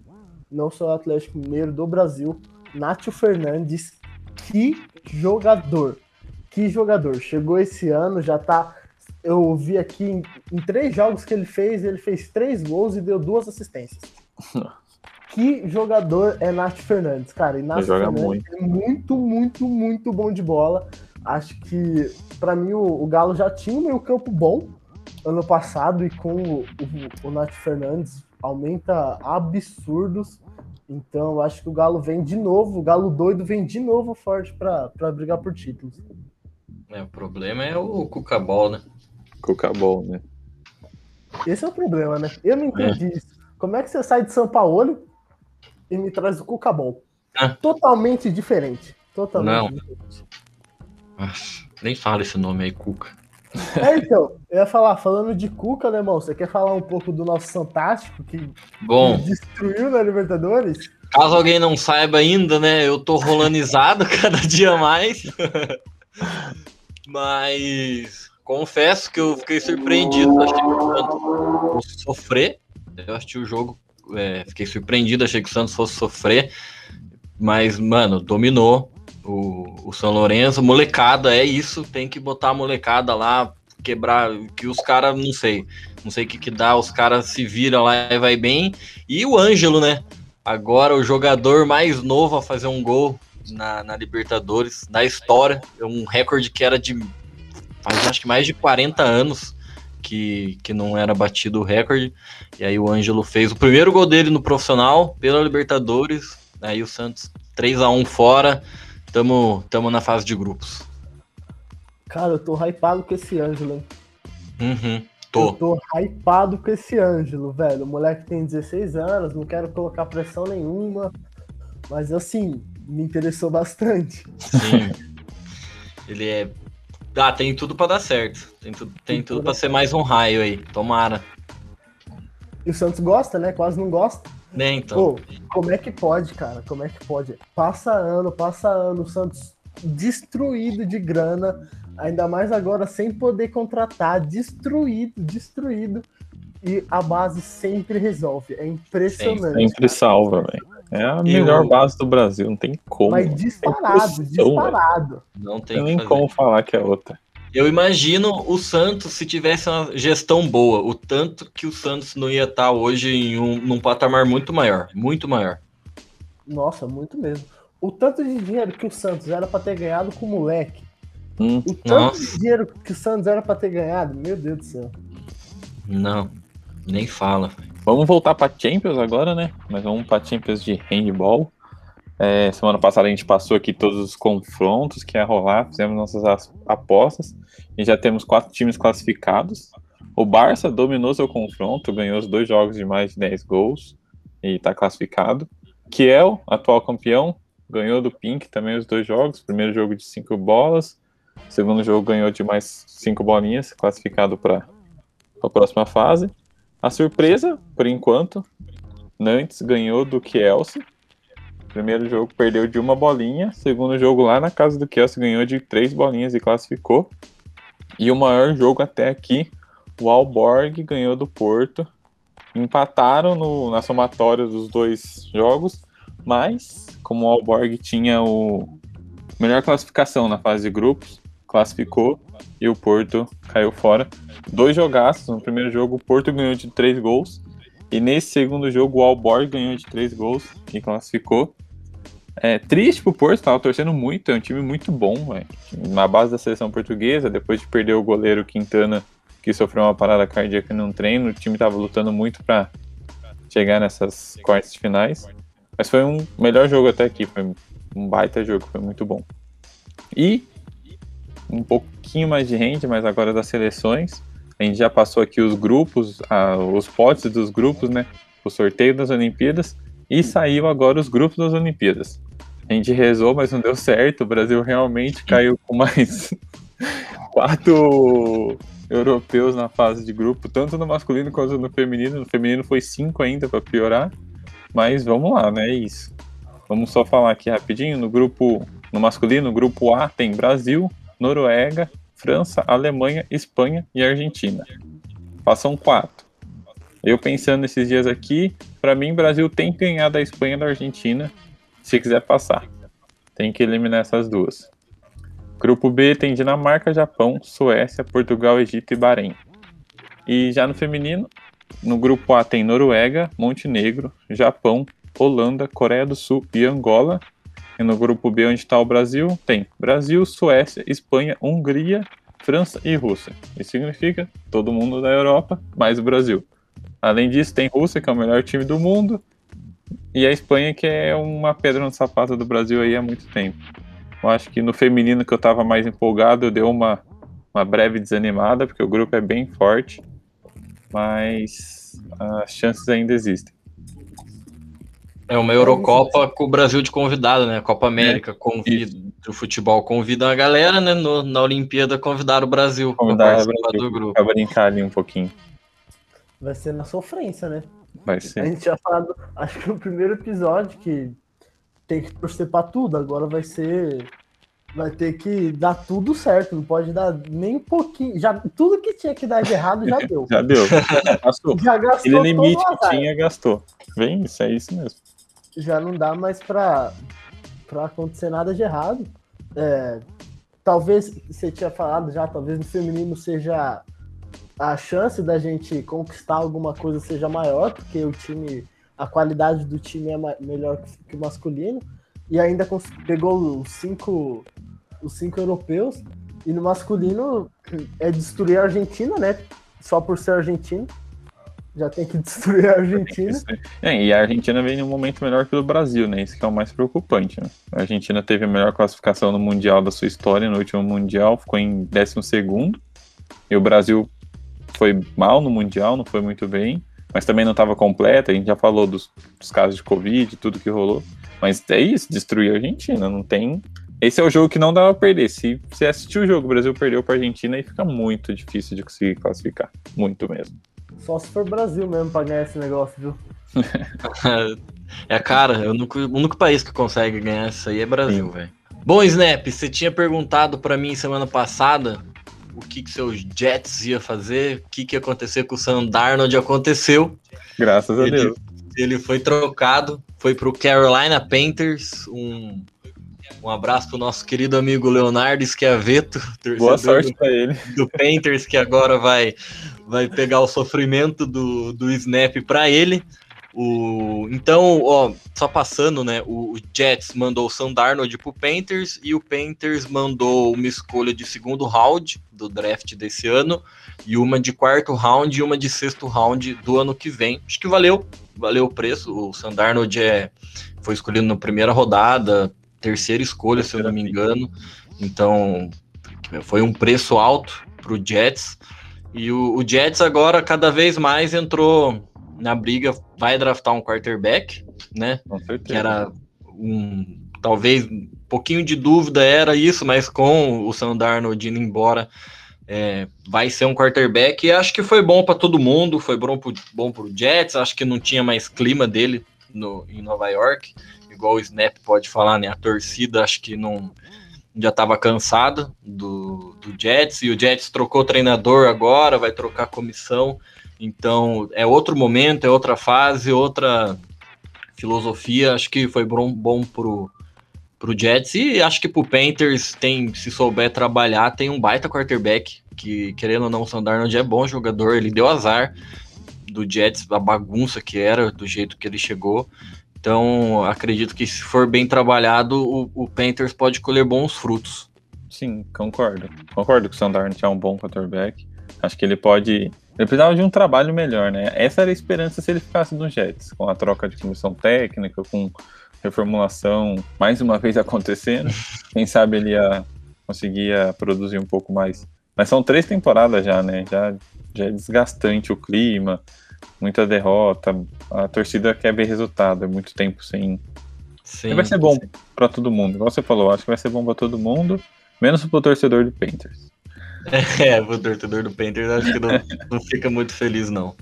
não só o Atlético Mineiro, do Brasil. Nátio Fernandes, que jogador! Que jogador. Chegou esse ano, já tá. Eu vi aqui em, em três jogos que ele fez, ele fez três gols e deu duas assistências. que jogador é Nath Fernandes, cara. E Nath Fernandes muito. é muito, muito, muito bom de bola. Acho que, para mim, o, o, Galo já tinha um meio campo bom ano passado e com o, o, o Nath Fernandes aumenta absurdos. Então, acho que o Galo vem de novo, o Galo doido vem de novo forte para brigar por títulos.
É, o problema é o Cucabol, né?
Cucabol, né?
Esse é o problema, né? Eu não entendi é. isso. Como é que você sai de São Paulo e me traz o Cucabol? Ah. Totalmente diferente. Totalmente
não. diferente. Nossa, nem fala esse nome aí, Cuca.
É, então, eu ia falar, falando de Cuca, né, irmão? Você quer falar um pouco do nosso Fantástico que
Bom,
destruiu na Libertadores?
Caso alguém não saiba ainda, né, eu tô rolanizado cada dia mais. Mas confesso que eu fiquei surpreendido. Achei que o Santos fosse sofrer. Eu assisti o jogo, é, fiquei surpreendido, achei que o Santos fosse sofrer. Mas, mano, dominou o, o São Lourenço. Molecada, é isso. Tem que botar a molecada lá, quebrar. Que os caras, não sei. Não sei o que, que dá. Os caras se viram lá e vai bem. E o Ângelo, né? Agora o jogador mais novo a fazer um gol na, na Libertadores, na história. É um recorde que era de faz acho que mais de 40 anos que, que não era batido o recorde. E aí o Ângelo fez o primeiro gol dele no profissional pela Libertadores. Aí o Santos 3 a 1 fora. Tamo, tamo na fase de grupos.
Cara, eu tô hypado com esse Ângelo, hein?
Uhum, tô.
Eu tô hypado com esse Ângelo, velho. O moleque tem 16 anos, não quero colocar pressão nenhuma. Mas assim, me interessou bastante.
Sim. Ele é. Ah, tem tudo para dar certo. Tem, tu, tem tudo para ser mais um raio aí. Tomara.
E o Santos gosta, né? Quase não gosta.
Nem então.
Pô, como é que pode, cara? Como é que pode? Passa ano, passa ano, o Santos destruído de grana, ainda mais agora sem poder contratar, destruído, destruído. E a base sempre resolve. É impressionante.
Sempre salva, velho. É a melhor
Eu-
base do Brasil, não tem como.
Mas
É
disparado, disparado.
Não tem
Tem como falar que é outra.
Eu imagino o Santos se tivesse uma gestão boa, o tanto que o Santos não ia estar hoje em um, num patamar muito maior, muito maior.
Nossa, muito mesmo. O tanto de dinheiro que o Santos era pra ter ganhado com o moleque.
Hum,
O tanto
Nossa.
de dinheiro que o Santos era pra ter ganhado, meu Deus do céu.
Não, nem fala.
Vamos voltar para Champions agora, né? Mas vamos para Champions de handball. É, semana passada a gente passou aqui todos os confrontos que ia rolar, fizemos nossas as- apostas e já temos quatro times classificados. O Barça dominou seu confronto, ganhou os dois jogos de mais de 10 gols e está classificado. Kiel, atual campeão, ganhou do Pink também os dois jogos. Primeiro jogo de cinco bolas, segundo jogo ganhou de mais cinco bolinhas, classificado para a próxima fase. A surpresa, por enquanto, Nantes ganhou do Kielce. Primeiro jogo perdeu de uma bolinha. Segundo jogo lá na casa do Kielce ganhou de três bolinhas e classificou. E o maior jogo até aqui, o Alborg ganhou do Porto. Empataram no, na somatória dos dois jogos, mas como o Alborg tinha o melhor classificação na fase de grupos, classificou e o Porto caiu fora dois jogaços. No primeiro jogo, o Porto ganhou de três gols. E nesse segundo jogo, o Alborg ganhou de três gols e classificou. É triste pro Porto, tava torcendo muito. É um time muito bom, velho. Na base da seleção portuguesa, depois de perder o goleiro Quintana, que sofreu uma parada cardíaca num treino, o time tava lutando muito para chegar nessas quartas finais. Mas foi um melhor jogo até aqui. Foi um baita jogo, foi muito bom. E um pouquinho mais de rende, mas agora das seleções. A gente já passou aqui os grupos, ah, os potes dos grupos, né? O sorteio das Olimpíadas. E saiu agora os grupos das Olimpíadas. A gente rezou, mas não deu certo. O Brasil realmente caiu com mais quatro europeus na fase de grupo, tanto no masculino quanto no feminino. No feminino foi cinco ainda para piorar. Mas vamos lá, né? É isso. Vamos só falar aqui rapidinho. No grupo, no masculino, no grupo A tem Brasil, Noruega, França, Alemanha, Espanha e Argentina. Passam quatro. Eu pensando esses dias aqui, para mim, Brasil tem que ganhar da Espanha e da Argentina se quiser passar. Tem que eliminar essas duas. Grupo B tem Dinamarca, Japão, Suécia, Portugal, Egito e Bahrein. E já no feminino, no grupo A tem Noruega, Montenegro, Japão, Holanda, Coreia do Sul e Angola. E no grupo B, onde está o Brasil, tem Brasil, Suécia, Espanha, Hungria, França e Rússia. Isso significa todo mundo da Europa, mais o Brasil. Além disso, tem Rússia, que é o melhor time do mundo, e a Espanha, que é uma pedra no sapato do Brasil aí há muito tempo. Eu acho que no feminino que eu estava mais empolgado, eu dei uma, uma breve desanimada, porque o grupo é bem forte, mas as chances ainda existem.
É uma Eurocopa com o Brasil de convidado, né? Copa América convida o futebol convida a galera, né? No- na Olimpíada convidaram o Brasil para
Convidar o
participar
Brasil
do grupo.
para brincar ali um pouquinho.
Vai ser na sofrência, né?
Vai
A
ser.
gente já falado, acho que no primeiro episódio, que tem que torcer pra tudo. Agora vai ser. Vai ter que dar tudo certo. Não pode dar nem um pouquinho. Já, tudo que tinha que dar de errado já deu.
Já deu. Já passou.
Já gastou
Aquele
todo
limite que tinha, gastou. Vem, isso é isso mesmo.
Já não dá mais pra acontecer nada de errado. É, talvez, você tinha falado já, talvez no feminino seja a chance da gente conquistar alguma coisa seja maior, porque o time, a qualidade do time é melhor que- o masculino, e ainda pegou os cinco, os cinco europeus, e no masculino é destruir a Argentina, né? Só por ser argentino. Já tem que destruir a Argentina.
É, e a Argentina vem num momento melhor que o Brasil, né? Isso que é o mais preocupante. Né? A Argentina teve a melhor classificação no Mundial da sua história, no último Mundial, ficou em 12 e o Brasil foi mal no Mundial, não foi muito bem, mas também não estava completa. A gente já falou dos, dos casos de Covid, tudo que rolou. Mas é isso, destruir a Argentina, não tem. Esse é o jogo que não dava pra perder. Se você assistiu o jogo, o Brasil perdeu pra Argentina e fica muito difícil de conseguir classificar. Muito mesmo.
Só se for Brasil mesmo pra ganhar esse negócio, viu?
É, cara, é o único, o único país que consegue ganhar isso aí é Brasil, velho. Bom, Snap, você tinha perguntado pra mim semana passada o que, que seus Jets ia fazer, o que, que ia acontecer com o Sam Darnold aconteceu.
Graças a
Ele-
Deus.
Ele foi trocado, foi pro Carolina Panthers. Um, um abraço pro nosso querido amigo Leonardo Schiavetto, torcedor
Boa sorte pra ele.
do Panthers, que agora vai, vai pegar o sofrimento do, do snap para ele. O, então, ó, só passando, né? O, Jets mandou o Sam Darnold pro Panthers e o Panthers mandou uma escolha de segundo round do draft desse ano e uma de quarto round e uma de sexto round do ano que vem. Acho que valeu, valeu o preço. O Sam Darnold é, foi escolhido na primeira rodada, terceira escolha, se eu não me engano. Então, foi um preço alto pro Jets. E o, o Jets agora cada vez mais entrou na briga, vai draftar um quarterback, né?
Com certeza.
Que era um talvez um pouquinho de dúvida era isso, mas com o Sam Darnold indo embora, é, vai ser um quarterback. E acho que foi bom para todo mundo, foi bom bom pro Jets. Acho que não tinha mais clima dele no, em Nova York, igual o Snap pode falar, né? A torcida acho que não já estava cansada do, do Jets e o Jets trocou treinador agora, vai trocar comissão. Então é outro momento, é outra fase, outra filosofia. Acho que foi bom, bom pro, pro Jets e acho que pro Panthers tem, se souber trabalhar, tem um baita quarterback que querendo ou não, o Sam Darnold é bom jogador. Ele deu azar do Jets, a bagunça que era, do jeito que ele chegou. Então, acredito que se for bem trabalhado, o, o Panthers pode colher bons frutos.
Sim, concordo. Concordo que o Sandarno é um bom quarterback. Acho que ele pode. Ele precisava de um trabalho melhor, né? Essa era a esperança se ele ficasse no Jets, com a troca de comissão técnica, com reformulação mais uma vez acontecendo. Quem sabe ele ia conseguir ia produzir um pouco mais. Mas são três temporadas já, né? Já, já é desgastante o clima, muita derrota. A torcida quer ver resultado, é muito tempo sem.
Sim,
vai ser bom pra todo mundo, igual você falou, acho que vai ser bom pra todo mundo, menos pro torcedor do Panthers.
É, o torcedor do Panthers acho que não, não fica muito feliz, não.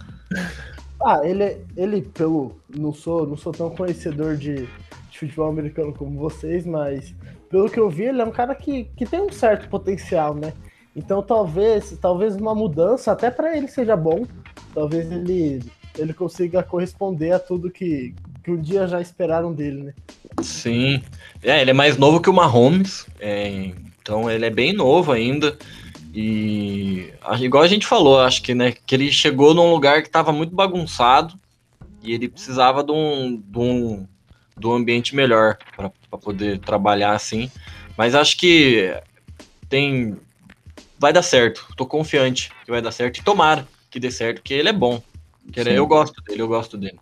Ah, ele, ele pelo. Não sou, não sou tão conhecedor de, de futebol americano como vocês, mas pelo que eu vi, ele é um cara que, que tem um certo potencial, né? Então talvez, talvez uma mudança até para ele seja bom. Talvez ele, ele consiga corresponder a tudo que, que um dia já esperaram dele, né?
Sim. É, ele é mais novo que o Mahomes, é, então ele é bem novo ainda. E igual a gente falou, acho que, né, que ele chegou num lugar que estava muito bagunçado e ele precisava de um, de um, de um ambiente melhor para poder trabalhar assim. Mas acho que tem. Vai dar certo. Tô confiante que vai dar certo. E tomara que dê certo, porque ele é bom.
Sim.
Eu gosto dele, eu gosto dele.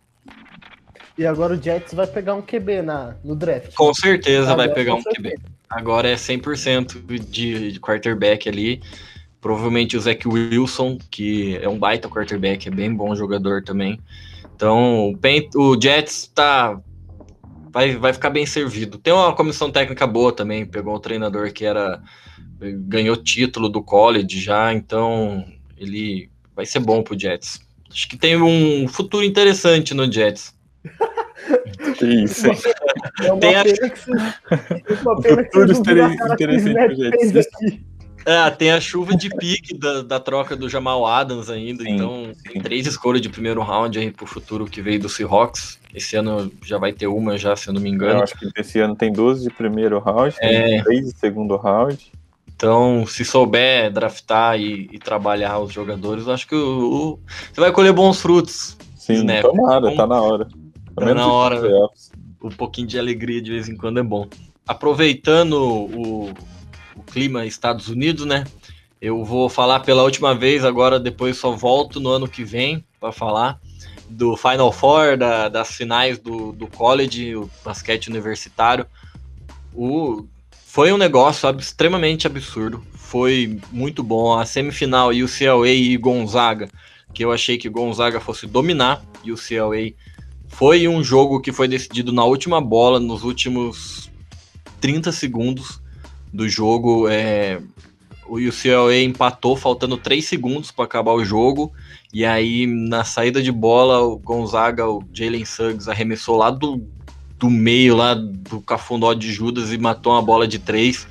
E agora o Jets vai pegar um QB na, no draft.
Com certeza vai
Agora,
pegar
com
um QB. Agora é 100% de, de quarterback ali. Provavelmente o Zach Wilson, que é um baita quarterback, é bem bom jogador também. Então, o, Pen- o Jets tá, vai, vai ficar bem servido. Tem uma comissão técnica boa também, pegou um treinador que era ganhou título do college já, então ele vai ser bom pro Jets. Acho que tem um futuro interessante no Jets.
Isso.
É uma
Tem a-
pena que você, é uma pena que vocês não o
interessante pro Jets.
É, tem a chuva de pique da, da troca do Jamal Adams ainda,
Sim,
então
sim.
tem três escolhas de primeiro round aí pro futuro que veio do Seahawks. Esse ano já vai ter uma já, se eu não me
Eu
engano.
acho que esse ano tem 12 de primeiro round, tem
É.
3 de segundo round.
Então, se souber draftar e, e trabalhar os jogadores, acho que o, o- você vai colher bons frutos.
Sim,
Snap.
tomara, tá na hora.
Tá
menos
na hora.
playoffs.
Um pouquinho de alegria de vez em quando é bom. Aproveitando o, o clima Estados Unidos, né? Eu vou falar pela última vez, agora depois só volto no ano que vem para falar do Final Four, da- das finais do, do college, o basquete universitário. O, foi um negócio extremamente absurdo. Foi muito bom. A semifinal UCLA e Gonzaga, que eu achei que Gonzaga fosse dominar, e o UCLA foi um jogo que foi decidido na última bola, nos últimos 30 segundos do jogo. É, o UCLA empatou, faltando 3 segundos para acabar o jogo. E aí, na saída de bola, o Gonzaga, o Jalen Suggs, arremessou lá do, do meio, lá do cafundó de Judas e matou uma bola de 3.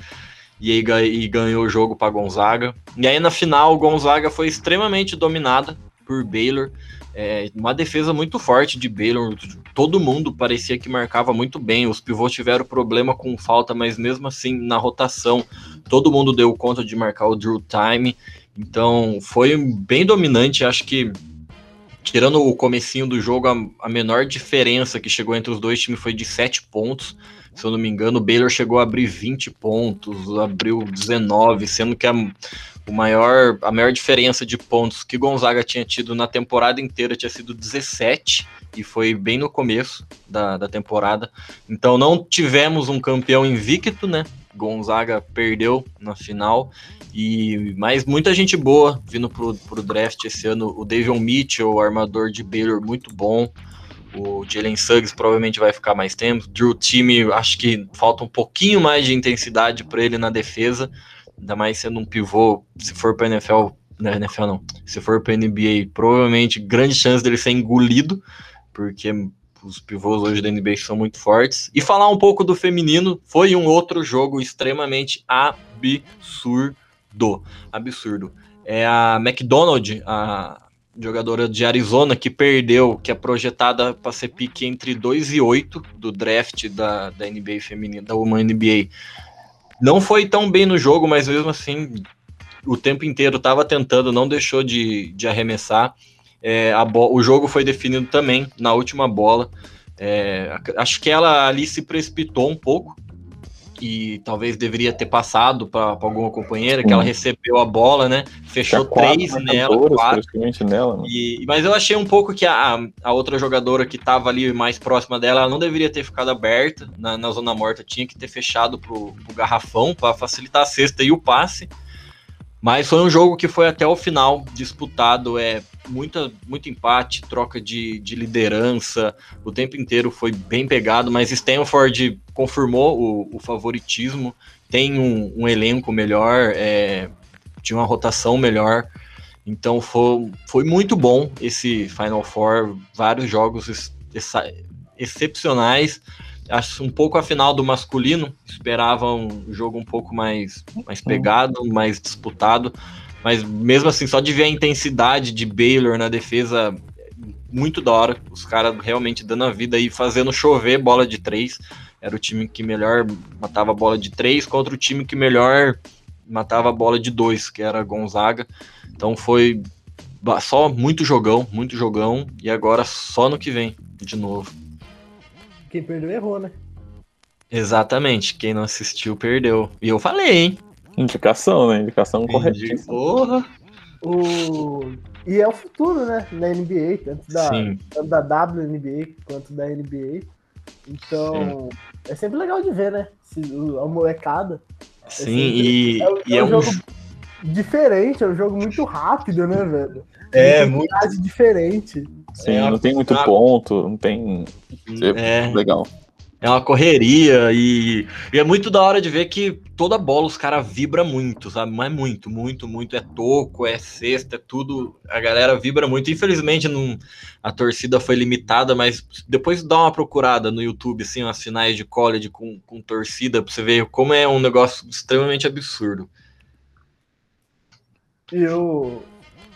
e aí e ganhou o jogo para Gonzaga. E aí na final, Gonzaga foi extremamente dominada por Baylor. É, uma defesa muito forte de Baylor. Todo mundo parecia que marcava muito bem. Os pivôs tiveram problema com falta, mas mesmo assim, na rotação, todo mundo deu conta de marcar o Drew Time. Então foi bem dominante. Acho que tirando o comecinho do jogo, a, a, menor diferença que chegou entre os dois times foi de 7 pontos. Se eu não me engano, o Baylor chegou a abrir 20 pontos, abriu 19, sendo que a, o maior, a maior diferença de pontos que Gonzaga tinha tido na temporada inteira tinha sido 17, e foi bem no começo da, da temporada. Então não tivemos um campeão invicto, né? Gonzaga perdeu na final. E mais muita gente boa vindo pro, pro draft esse ano. O Davion Mitchell, armador de Baylor, muito bom. O Jalen Suggs provavelmente vai ficar mais tempo. Drew Time, acho que falta um pouquinho mais de intensidade para ele na defesa. Ainda mais sendo um pivô, se for para NFL, né, NFL não, se for para NBA, provavelmente grande chance dele ser engolido, porque os pivôs hoje da NBA são muito fortes. E falar um pouco do feminino, foi um outro jogo extremamente absurdo do absurdo. É a McDonald, a jogadora de Arizona, que perdeu, que é projetada para ser pique entre 2 e 8 do draft da, da NBA feminina, da Woman NBA. Não foi tão bem no jogo, mas mesmo assim, o tempo inteiro estava tentando, não deixou de, de arremessar. É, o jogo foi definido também na última bola. É, acho que ela ali se precipitou um pouco, e talvez deveria ter passado para alguma companheira, que ela recebeu a bola, né? Fechou três nela, quatro. Nela, né? e, mas eu achei um pouco que a, a outra jogadora que estava ali mais próxima dela, ela não deveria ter ficado aberta na, na zona morta, tinha que ter fechado pro, pro garrafão para facilitar a cesta e o passe. Mas foi um jogo que foi até o final disputado, é muita, muito empate, troca de, de liderança, o tempo inteiro foi bem pegado, mas Stanford confirmou o, o favoritismo, tem um, um elenco melhor, é, tinha uma rotação melhor, então foi, foi muito bom esse Final Four, vários jogos ex, ex, excepcionais, um pouco a final do masculino, esperava um jogo um pouco mais, mais pegado, mais disputado, mas mesmo assim, só de ver a intensidade de Baylor na defesa, muito da hora, os caras realmente dando a vida e fazendo chover bola de três, era o time que melhor matava bola de três contra o time que melhor matava a bola de dois, que era Gonzaga, então foi só muito jogão, muito jogão, e agora só no que vem, de novo.
Quem perdeu errou, né?
Exatamente. Quem não assistiu perdeu. E eu falei, hein?
Indicação, né? Indicação corretíssima.
Porra! O... E é o futuro, né? Na NBA, tanto da, tanto da WNBA quanto da NBA. Então, Sim. é sempre legal de ver, né? A molecada.
É Sim, é sempre... e é,
e é, é um, jogo diferente, é um jogo muito rápido, né, velho?
É, muito
diferente.
Sim, é, não tem muito ponto, não tem. É, é legal.
É uma correria e, e, é muito da hora de ver que toda bola os caras vibra muito, sabe? Mas muito, muito, muito. É toco, é cesta, é tudo. A galera vibra muito. Infelizmente não, a torcida foi limitada, mas depois dá uma procurada no YouTube, assim, as finais de college com, com torcida, pra você ver como é um negócio extremamente absurdo.
E eu.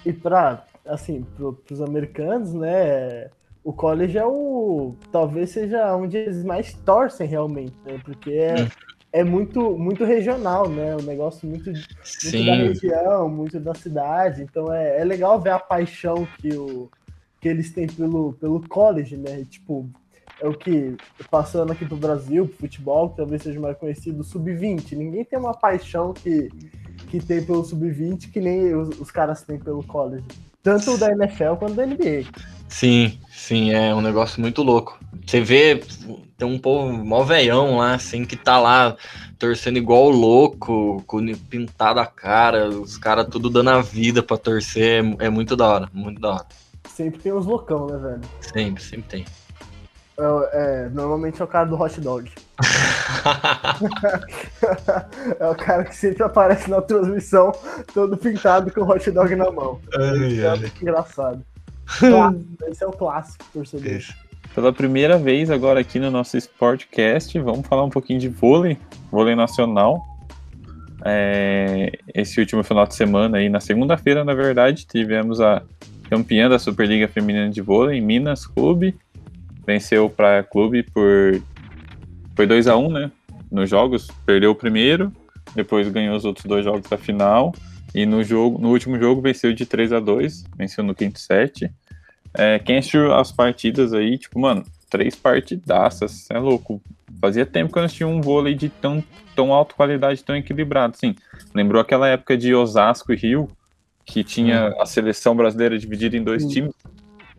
E pra assim, para os americanos, né? O college é o. Talvez seja onde eles mais torcem realmente, né? Porque é, hum. é muito, muito regional, né? Um negócio muito, muito da região, muito da cidade. Então é, é legal ver a paixão que, o, que eles têm pelo, pelo college, né? Tipo, é o que, passando aqui pro Brasil, pro futebol, que talvez seja mais conhecido, sub-20. Ninguém tem uma paixão que, que tem pelo sub-20 que nem os, os caras têm pelo college. Tanto da NFL quanto da NBA.
Sim, sim, é um negócio muito louco. Você vê, tem um povo mó veião lá, assim, que tá lá torcendo igual louco, com pintado a cara, os caras tudo dando a vida pra torcer, é, é, muito da hora, muito da hora.
Sempre tem uns loucão, né, velho?
Sempre, sempre tem.
É, é, normalmente é o cara do hot dog. é o cara que sempre aparece na transmissão, todo pintado com o hot dog na mão. Ai, é ai. engraçado. Esse é o clássico, torcedor.
Pela primeira vez agora aqui no nosso Sportcast, vamos falar um pouquinho de vôlei, vôlei nacional. é, esse último final de semana aí, na segunda-feira, na verdade, tivemos a campeã da Superliga Feminina de Vôlei, Minas Clube, venceu o Praia Clube por foi 2 a 1 um, né? Nos jogos, perdeu o primeiro, depois ganhou os outros dois jogos da final e no jogo, no último jogo venceu de 3 a 2, venceu no quinto set. É, quem assistiu as partidas aí, tipo, mano, três partidaças, é louco. Fazia tempo que eu não tinha um vôlei de tão, tão alta qualidade, tão equilibrado, assim. Lembrou aquela época de Osasco e Rio, que tinha a seleção brasileira dividida em dois times.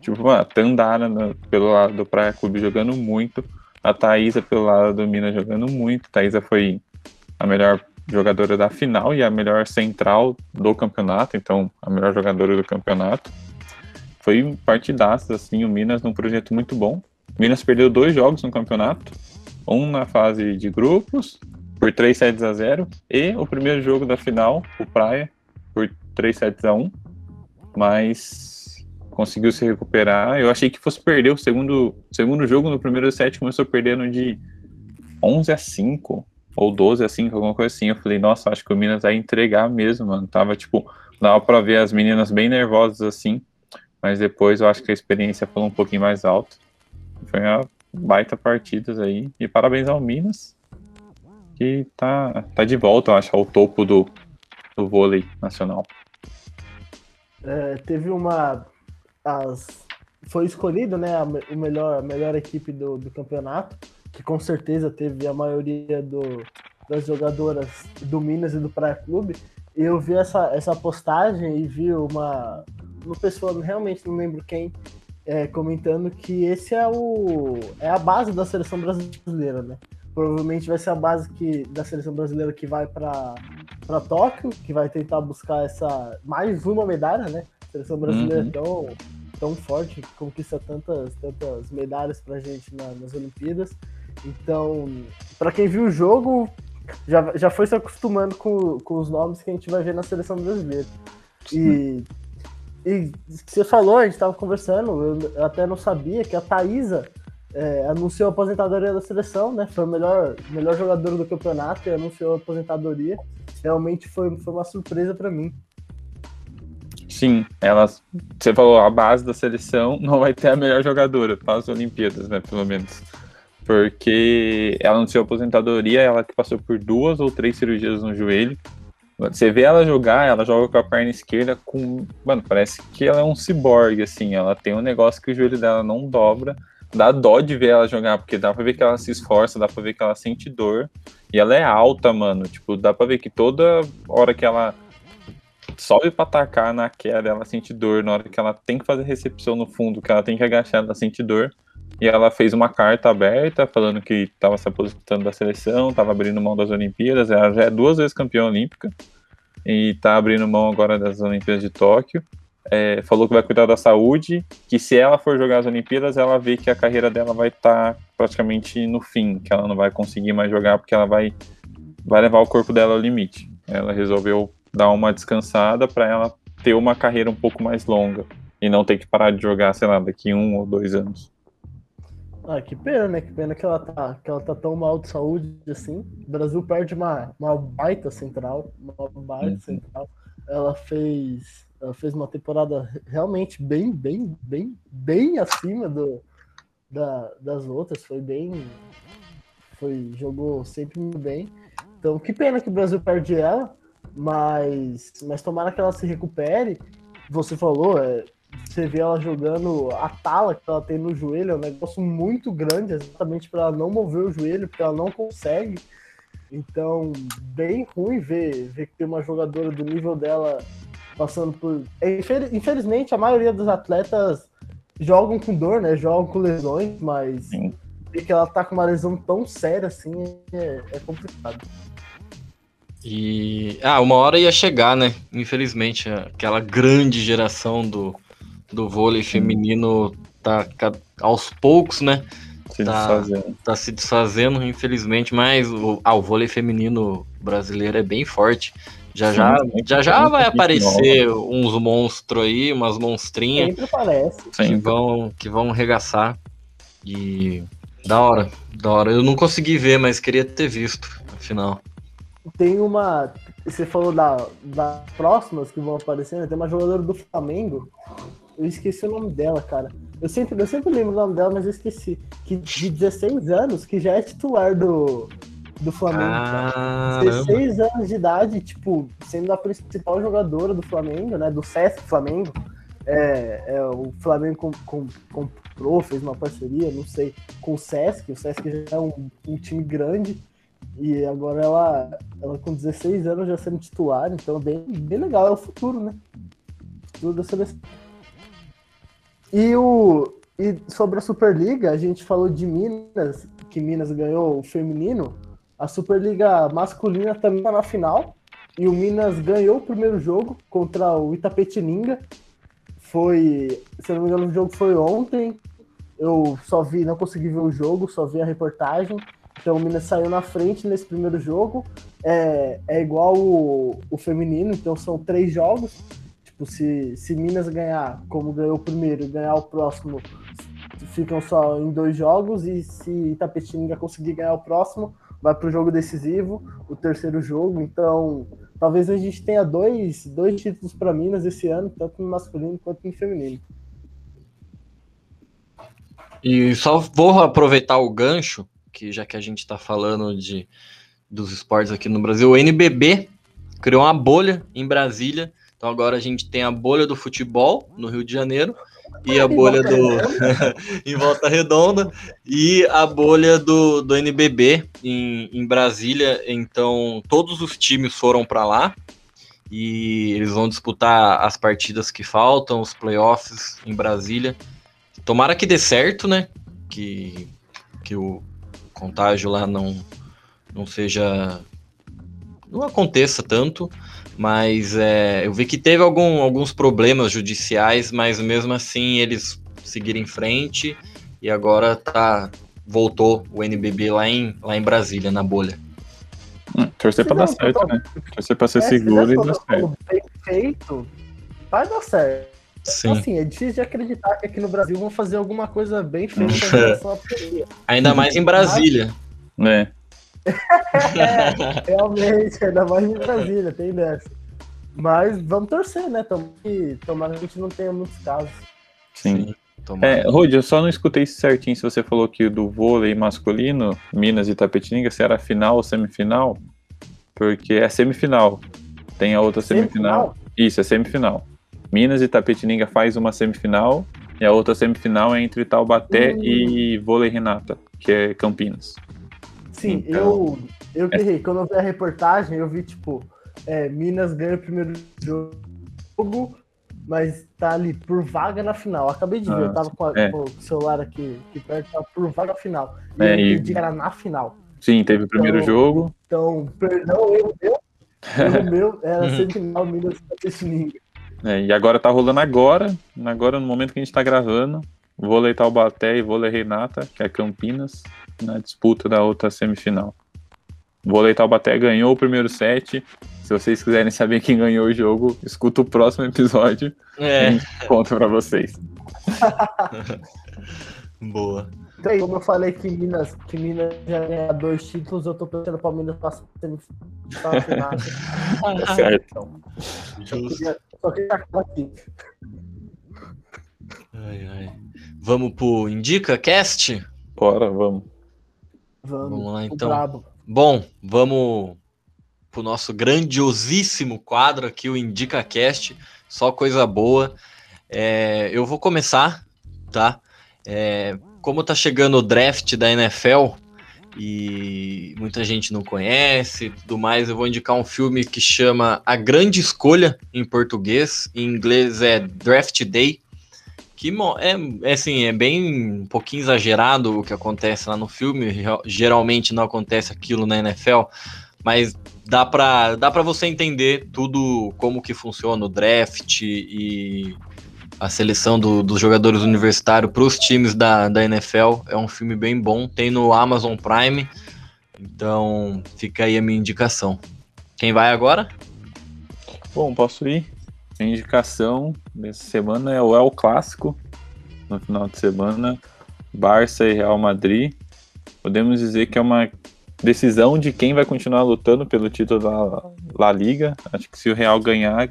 Tipo, a Tandara no, pelo lado do Praia Clube jogando muito, a Thaisa pelo lado do Minas jogando muito. A Thaisa foi a melhor jogadora da final e a melhor central do campeonato, então a melhor jogadora do campeonato. Foi partidaço, assim, o Minas num projeto muito bom. O Minas perdeu dois jogos no campeonato, um na fase de grupos, por 3 sets a 0, e o primeiro jogo da final, o Praia, por 3 sets a 1, mas conseguiu se recuperar. Eu achei que fosse perder o segundo, segundo jogo no primeiro set, começou perdendo de 11 a 5, ou 12 a 5, alguma coisa assim. Eu falei, nossa, acho que o Minas vai entregar mesmo, mano. Tava, tipo, dava pra ver as meninas bem nervosas assim, mas depois eu acho que a experiência falou um pouquinho mais alto. Foi uma baita partidas aí. E parabéns ao Minas, que tá, tá de volta, eu acho, ao topo do, do vôlei nacional.
É, teve uma. As, foi escolhido né, a, o melhor, a melhor equipe do, do campeonato, que com certeza teve a maioria do, das jogadoras do Minas e do Praia Clube. E eu vi essa, essa postagem e vi uma, uma pessoa, realmente não lembro quem, é, comentando que esse é o é a base da seleção brasileira, né? Provavelmente vai ser a base que, da seleção brasileira que vai para para Tóquio, que vai tentar buscar essa mais uma medalha, né? A seleção brasileira uhum. tão tão forte que conquista tantas tantas medalhas para gente na, nas Olimpíadas. Então, para quem viu o jogo, já, já foi se acostumando com, com os nomes que a gente vai ver na seleção brasileira. E e você falou, a gente estava conversando, eu até não sabia que a Thaisa é, anunciou a aposentadoria da seleção, né? Foi a melhor, melhor jogadora do campeonato e anunciou a aposentadoria. Realmente foi, foi uma surpresa para mim.
Sim, ela, você falou, a base da seleção não vai ter a melhor jogadora para as Olimpíadas, né? Pelo menos. Porque ela anunciou aposentadoria, ela que passou por duas ou três cirurgias no joelho, você vê ela jogar, ela joga com a perna esquerda com. Mano, parece que ela é um ciborgue, assim. Ela tem um negócio que o joelho dela não dobra. Dá dó de ver ela jogar, porque dá pra ver que ela se esforça, dá pra ver que ela sente dor. E ela é alta, mano. Tipo, dá pra ver que toda hora que ela sobe pra atacar na queda, ela sente dor. Na hora que ela tem que fazer recepção no fundo, que ela tem que agachar, ela sente dor. E ela fez uma carta aberta falando que estava se aposentando da seleção, estava abrindo mão das Olimpíadas. Ela já é duas vezes campeã olímpica e está abrindo mão agora das Olimpíadas de Tóquio. É, falou que vai cuidar da saúde, que se ela for jogar as Olimpíadas, ela vê que a carreira dela vai estar tá praticamente no fim, que ela não vai conseguir mais jogar porque ela vai, vai levar o corpo dela ao limite. Ela resolveu dar uma descansada para ela ter uma carreira um pouco mais longa e não ter que parar de jogar, sei lá, daqui um ou dois anos.
Ah, que pena, né? Que pena que ela tá, que ela tá tão mal de saúde assim. O Brasil perde uma, uma baita central, uma baita uhum. central. Ela fez, ela fez uma temporada realmente bem, bem, bem, bem acima do, da, das outras. Foi bem, foi jogou sempre muito bem. Então, que pena que o Brasil perde ela, mas, mas tomara que ela se recupere. Você falou, é, você vê ela jogando a tala que ela tem no joelho, é um negócio muito grande, exatamente para ela não mover o joelho, porque ela não consegue. Então, bem ruim ver, ver que tem uma jogadora do nível dela passando por. É, infelizmente, a maioria dos atletas jogam com dor, né? Jogam com lesões, mas Sim. ver que ela tá com uma lesão tão séria assim é, é complicado.
E. Ah, uma hora ia chegar, né? Infelizmente, aquela grande geração do do vôlei feminino tá aos poucos, né? Se tá, desfazendo. tá se desfazendo, infelizmente, mas o, ah, o vôlei feminino brasileiro é bem forte. Já Sim, já, já, já vai aparecer nova. uns monstros aí, umas monstrinhas.
Sempre aparece.
Que vão, que vão regaçar. E da hora, da hora. Eu não consegui ver, mas queria ter visto, afinal.
Tem uma. você falou da, das próximas que vão aparecendo, tem uma jogadora do Flamengo, eu esqueci o nome dela, cara. Eu sempre, eu sempre lembro o nome dela, mas eu esqueci. Que de 16 anos, que já é titular do, do Flamengo. Ah, 16 anos de idade, tipo, sendo a principal jogadora do Flamengo, né? Do Sesc Flamengo. É, é, o Flamengo com, com, comprou, fez uma parceria, não sei, com o Sesc. O Sesc já é um, um time grande. E agora ela, ela com 16 anos já sendo titular, então bem, bem legal, é o futuro, né? O futuro da seleção. E, o, e sobre a Superliga, a gente falou de Minas, que Minas ganhou o feminino. A Superliga masculina também está na final. E o Minas ganhou o primeiro jogo contra o Itapetininga. Foi, se não me engano, o jogo foi ontem. Eu só vi, não consegui ver o jogo, só vi a reportagem. Então o Minas saiu na frente nesse primeiro jogo. É, é igual o, o feminino, então são três jogos. Tipo, se, se Minas ganhar, como ganhou o primeiro, e ganhar o próximo, ficam só em dois jogos. E se Itapetininga conseguir ganhar o próximo, vai para o jogo decisivo, o terceiro jogo. Então, talvez a gente tenha dois, dois títulos para Minas esse ano, tanto no masculino quanto no feminino.
E só vou aproveitar o gancho, que já que a gente está falando de, dos esportes aqui no Brasil, o NBB criou uma bolha em Brasília então agora a gente tem a bolha do futebol no Rio de Janeiro e a bolha do em Volta Redonda e a bolha do, do NBB em, em Brasília. Então todos os times foram para lá e eles vão disputar as partidas que faltam, os playoffs em Brasília. Tomara que dê certo, né? Que, que o contágio lá não, não seja. não aconteça tanto. Mas é, eu vi que teve algum, alguns problemas judiciais, mas mesmo assim eles seguiram em frente e agora tá voltou o NBB lá em, lá em Brasília, na bolha.
Hum, torcer para dar certo, né? Torcer para ser é, seguro e dar certo.
Bem feito, vai dar certo. Sim. Assim, é difícil de acreditar que aqui no Brasil vão fazer alguma coisa bem feita em relação à
Ainda mais em Brasília.
É.
é, realmente, ainda mais em Brasília, tem dessa. Mas vamos torcer, né? Tomara que a gente não tenha muitos casos.
Sim. É, Rod, eu só não escutei certinho se você falou que do vôlei masculino, Minas e Tapetininga, se era final ou semifinal, porque é semifinal. Tem a outra semifinal. semifinal. Isso, é semifinal. Minas e Tapetininga faz uma semifinal e a outra semifinal é entre Taubaté hum. e Vôlei Renata, que é Campinas.
Sim, então, eu, eu que errei. Quando eu vi a reportagem, eu vi, tipo, é, Minas ganha o primeiro jogo, mas tá ali por vaga na final. Acabei de ver, eu tava com, a, é. com, o celular aqui, aqui perto, tava por vaga final. E é, eu e... era na final.
Sim, teve o primeiro
então,
jogo.
Então, perdão, eu meu. O meu era uhum. semifinal Minas e
é, E agora tá rolando agora, agora no momento que a gente tá gravando. Vôlei Taubaté e Vôlei Renata, que é Campinas, na disputa da outra semifinal. Vôlei Taubaté ganhou o primeiro set. Se vocês quiserem saber quem ganhou o jogo, escuta o próximo episódio é. e conta pra vocês.
Boa.
Então, como eu falei que Minas, que Minas já ganha dois títulos, eu tô pensando para Minas passar a final.
certo. Então,
só queria, aqui.
Ai, ai. Vamos pro Indica Cast?
Bora, vamos.
Vamos,
vamos lá então. Bom, vamos pro nosso grandiosíssimo quadro aqui, o IndicaCast, só coisa boa. É, eu vou começar, tá? É, como tá chegando o draft da NFL e muita gente não conhece tudo mais, eu vou indicar um filme que chama A Grande Escolha, em português, em inglês é Draft Day, que é, é, assim, é bem um pouquinho exagerado o que acontece lá no filme. Geralmente não acontece aquilo na NFL, mas dá para dá para você entender tudo como que funciona o draft e a seleção do, dos jogadores universitários para os times da, da NFL. É um filme bem bom, tem no Amazon Prime. Então fica aí a minha indicação. Quem vai agora?
Bom, posso ir. A indicação dessa semana é o El Clássico, no final de semana, Barça e Real Madrid. Podemos dizer que é uma decisão de quem vai continuar lutando pelo título da La Liga. Acho que se o Real ganhar,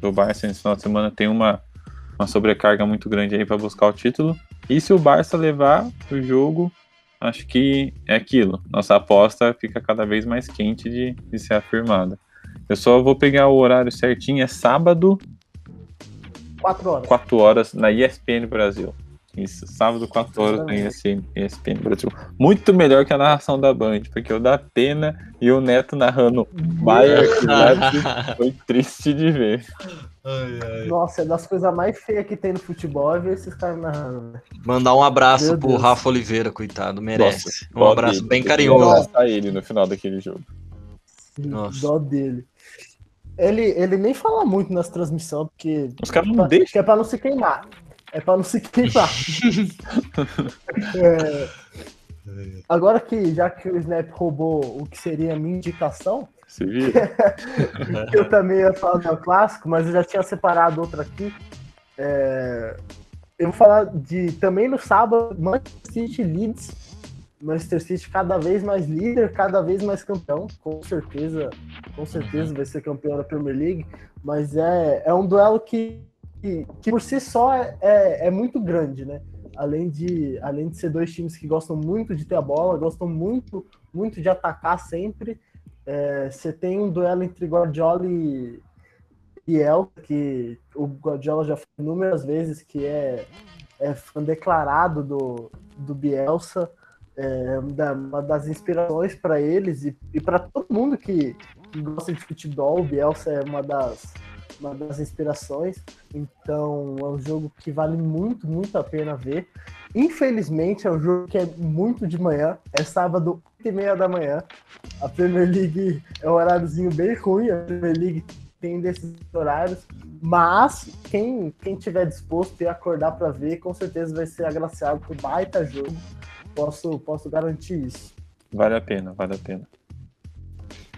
o Barça nesse final de semana tem uma, uma sobrecarga muito grande aí para buscar o título. E se o Barça levar o jogo, acho que é aquilo. Nossa aposta fica cada vez mais quente de, de ser afirmada. Eu só vou pegar o horário certinho, é sábado.
4 horas.
4 horas na ESPN Brasil. Isso, sábado, 4 horas na ESPN, ESPN Brasil. Muito melhor que a narração da Band, porque o da Pena e o Neto narrando Bayern foi triste de ver.
Ai, ai. Nossa, é das coisas mais feias que tem no futebol é ver esses caras narrando. Né?
Mandar um abraço Meu pro Deus. Rafa Oliveira, coitado, merece. Nossa, um abraço dele. bem carinhoso.
ele no final daquele jogo.
Nossa. Dó dele. Ele, ele nem fala muito nas transmissões, porque.
Os caras não deixam.
Que é pra não se queimar. É pra não se queimar. é, agora que, já que o Snap roubou o que seria a minha indicação,
se vira.
eu também ia falar do clássico, mas eu já tinha separado outra aqui. É, eu vou falar de também no sábado, Manchester City Leeds. Manchester City cada vez mais líder, cada vez mais campeão, com certeza, com certeza vai ser campeão da Premier League, mas é, é um duelo que que, por si só é, é, é, muito grande, né? Além de, além de ser dois times que gostam muito de ter a bola, gostam muito, muito de atacar sempre. É, você tem um duelo entre Guardiola e, e El, que o Guardiola já falou inúmeras vezes que é, é fã declarado do, do Bielsa, é uma das inspirações para eles e, e para todo mundo que, que gosta de futebol. O Bielsa é uma das uma das inspirações. Então é um jogo que vale muito, muito a pena ver. Infelizmente é um jogo que é muito de manhã, é sábado 8 e meia da manhã. A Premier League é um horáriozinho bem ruim, a Premier League tem desses horários, mas quem, quem tiver disposto e acordar para ver, com certeza vai ser agraciado por baita jogo. Posso, posso garantir isso.
Vale a pena, vale a pena.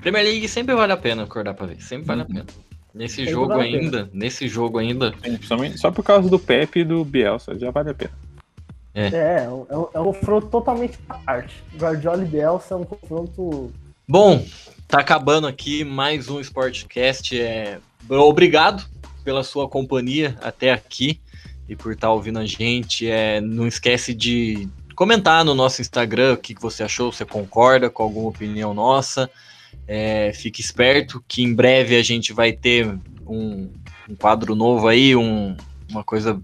Premier League sempre vale a pena acordar para ver, sempre vale uhum. a pena. Nesse Tem jogo ainda, nesse jogo ainda.
só por causa do Pepe e do Bielsa, já vale a pena.
É, é, é, um, é um confronto totalmente à parte. Guardiola e Bielsa é um confronto.
Bom, tá acabando aqui mais um Sportcast. É... Obrigado pela sua companhia até aqui e por estar tá ouvindo a gente. É... Não esquece de comentar no nosso Instagram o que, que você achou, você concorda com alguma opinião nossa. É, fique esperto que em breve a gente vai ter um, um quadro novo aí, um, uma coisa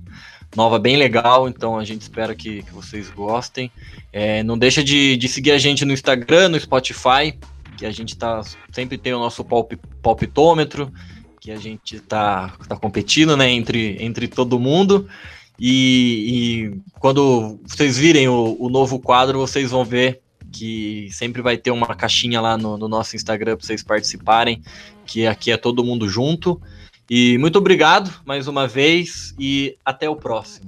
nova bem legal, então a gente espera que, que vocês gostem. É, não deixa de, de, seguir a gente no Instagram, no Spotify, que a gente tá sempre tem o nosso palp, palpitômetro, que a gente tá, tá competindo né, entre, entre todo mundo. E, e quando vocês virem o, o novo quadro, vocês vão ver que sempre vai ter uma caixinha lá no, no nosso Instagram para vocês participarem, que aqui é todo mundo junto. E muito obrigado mais uma vez e até o próximo.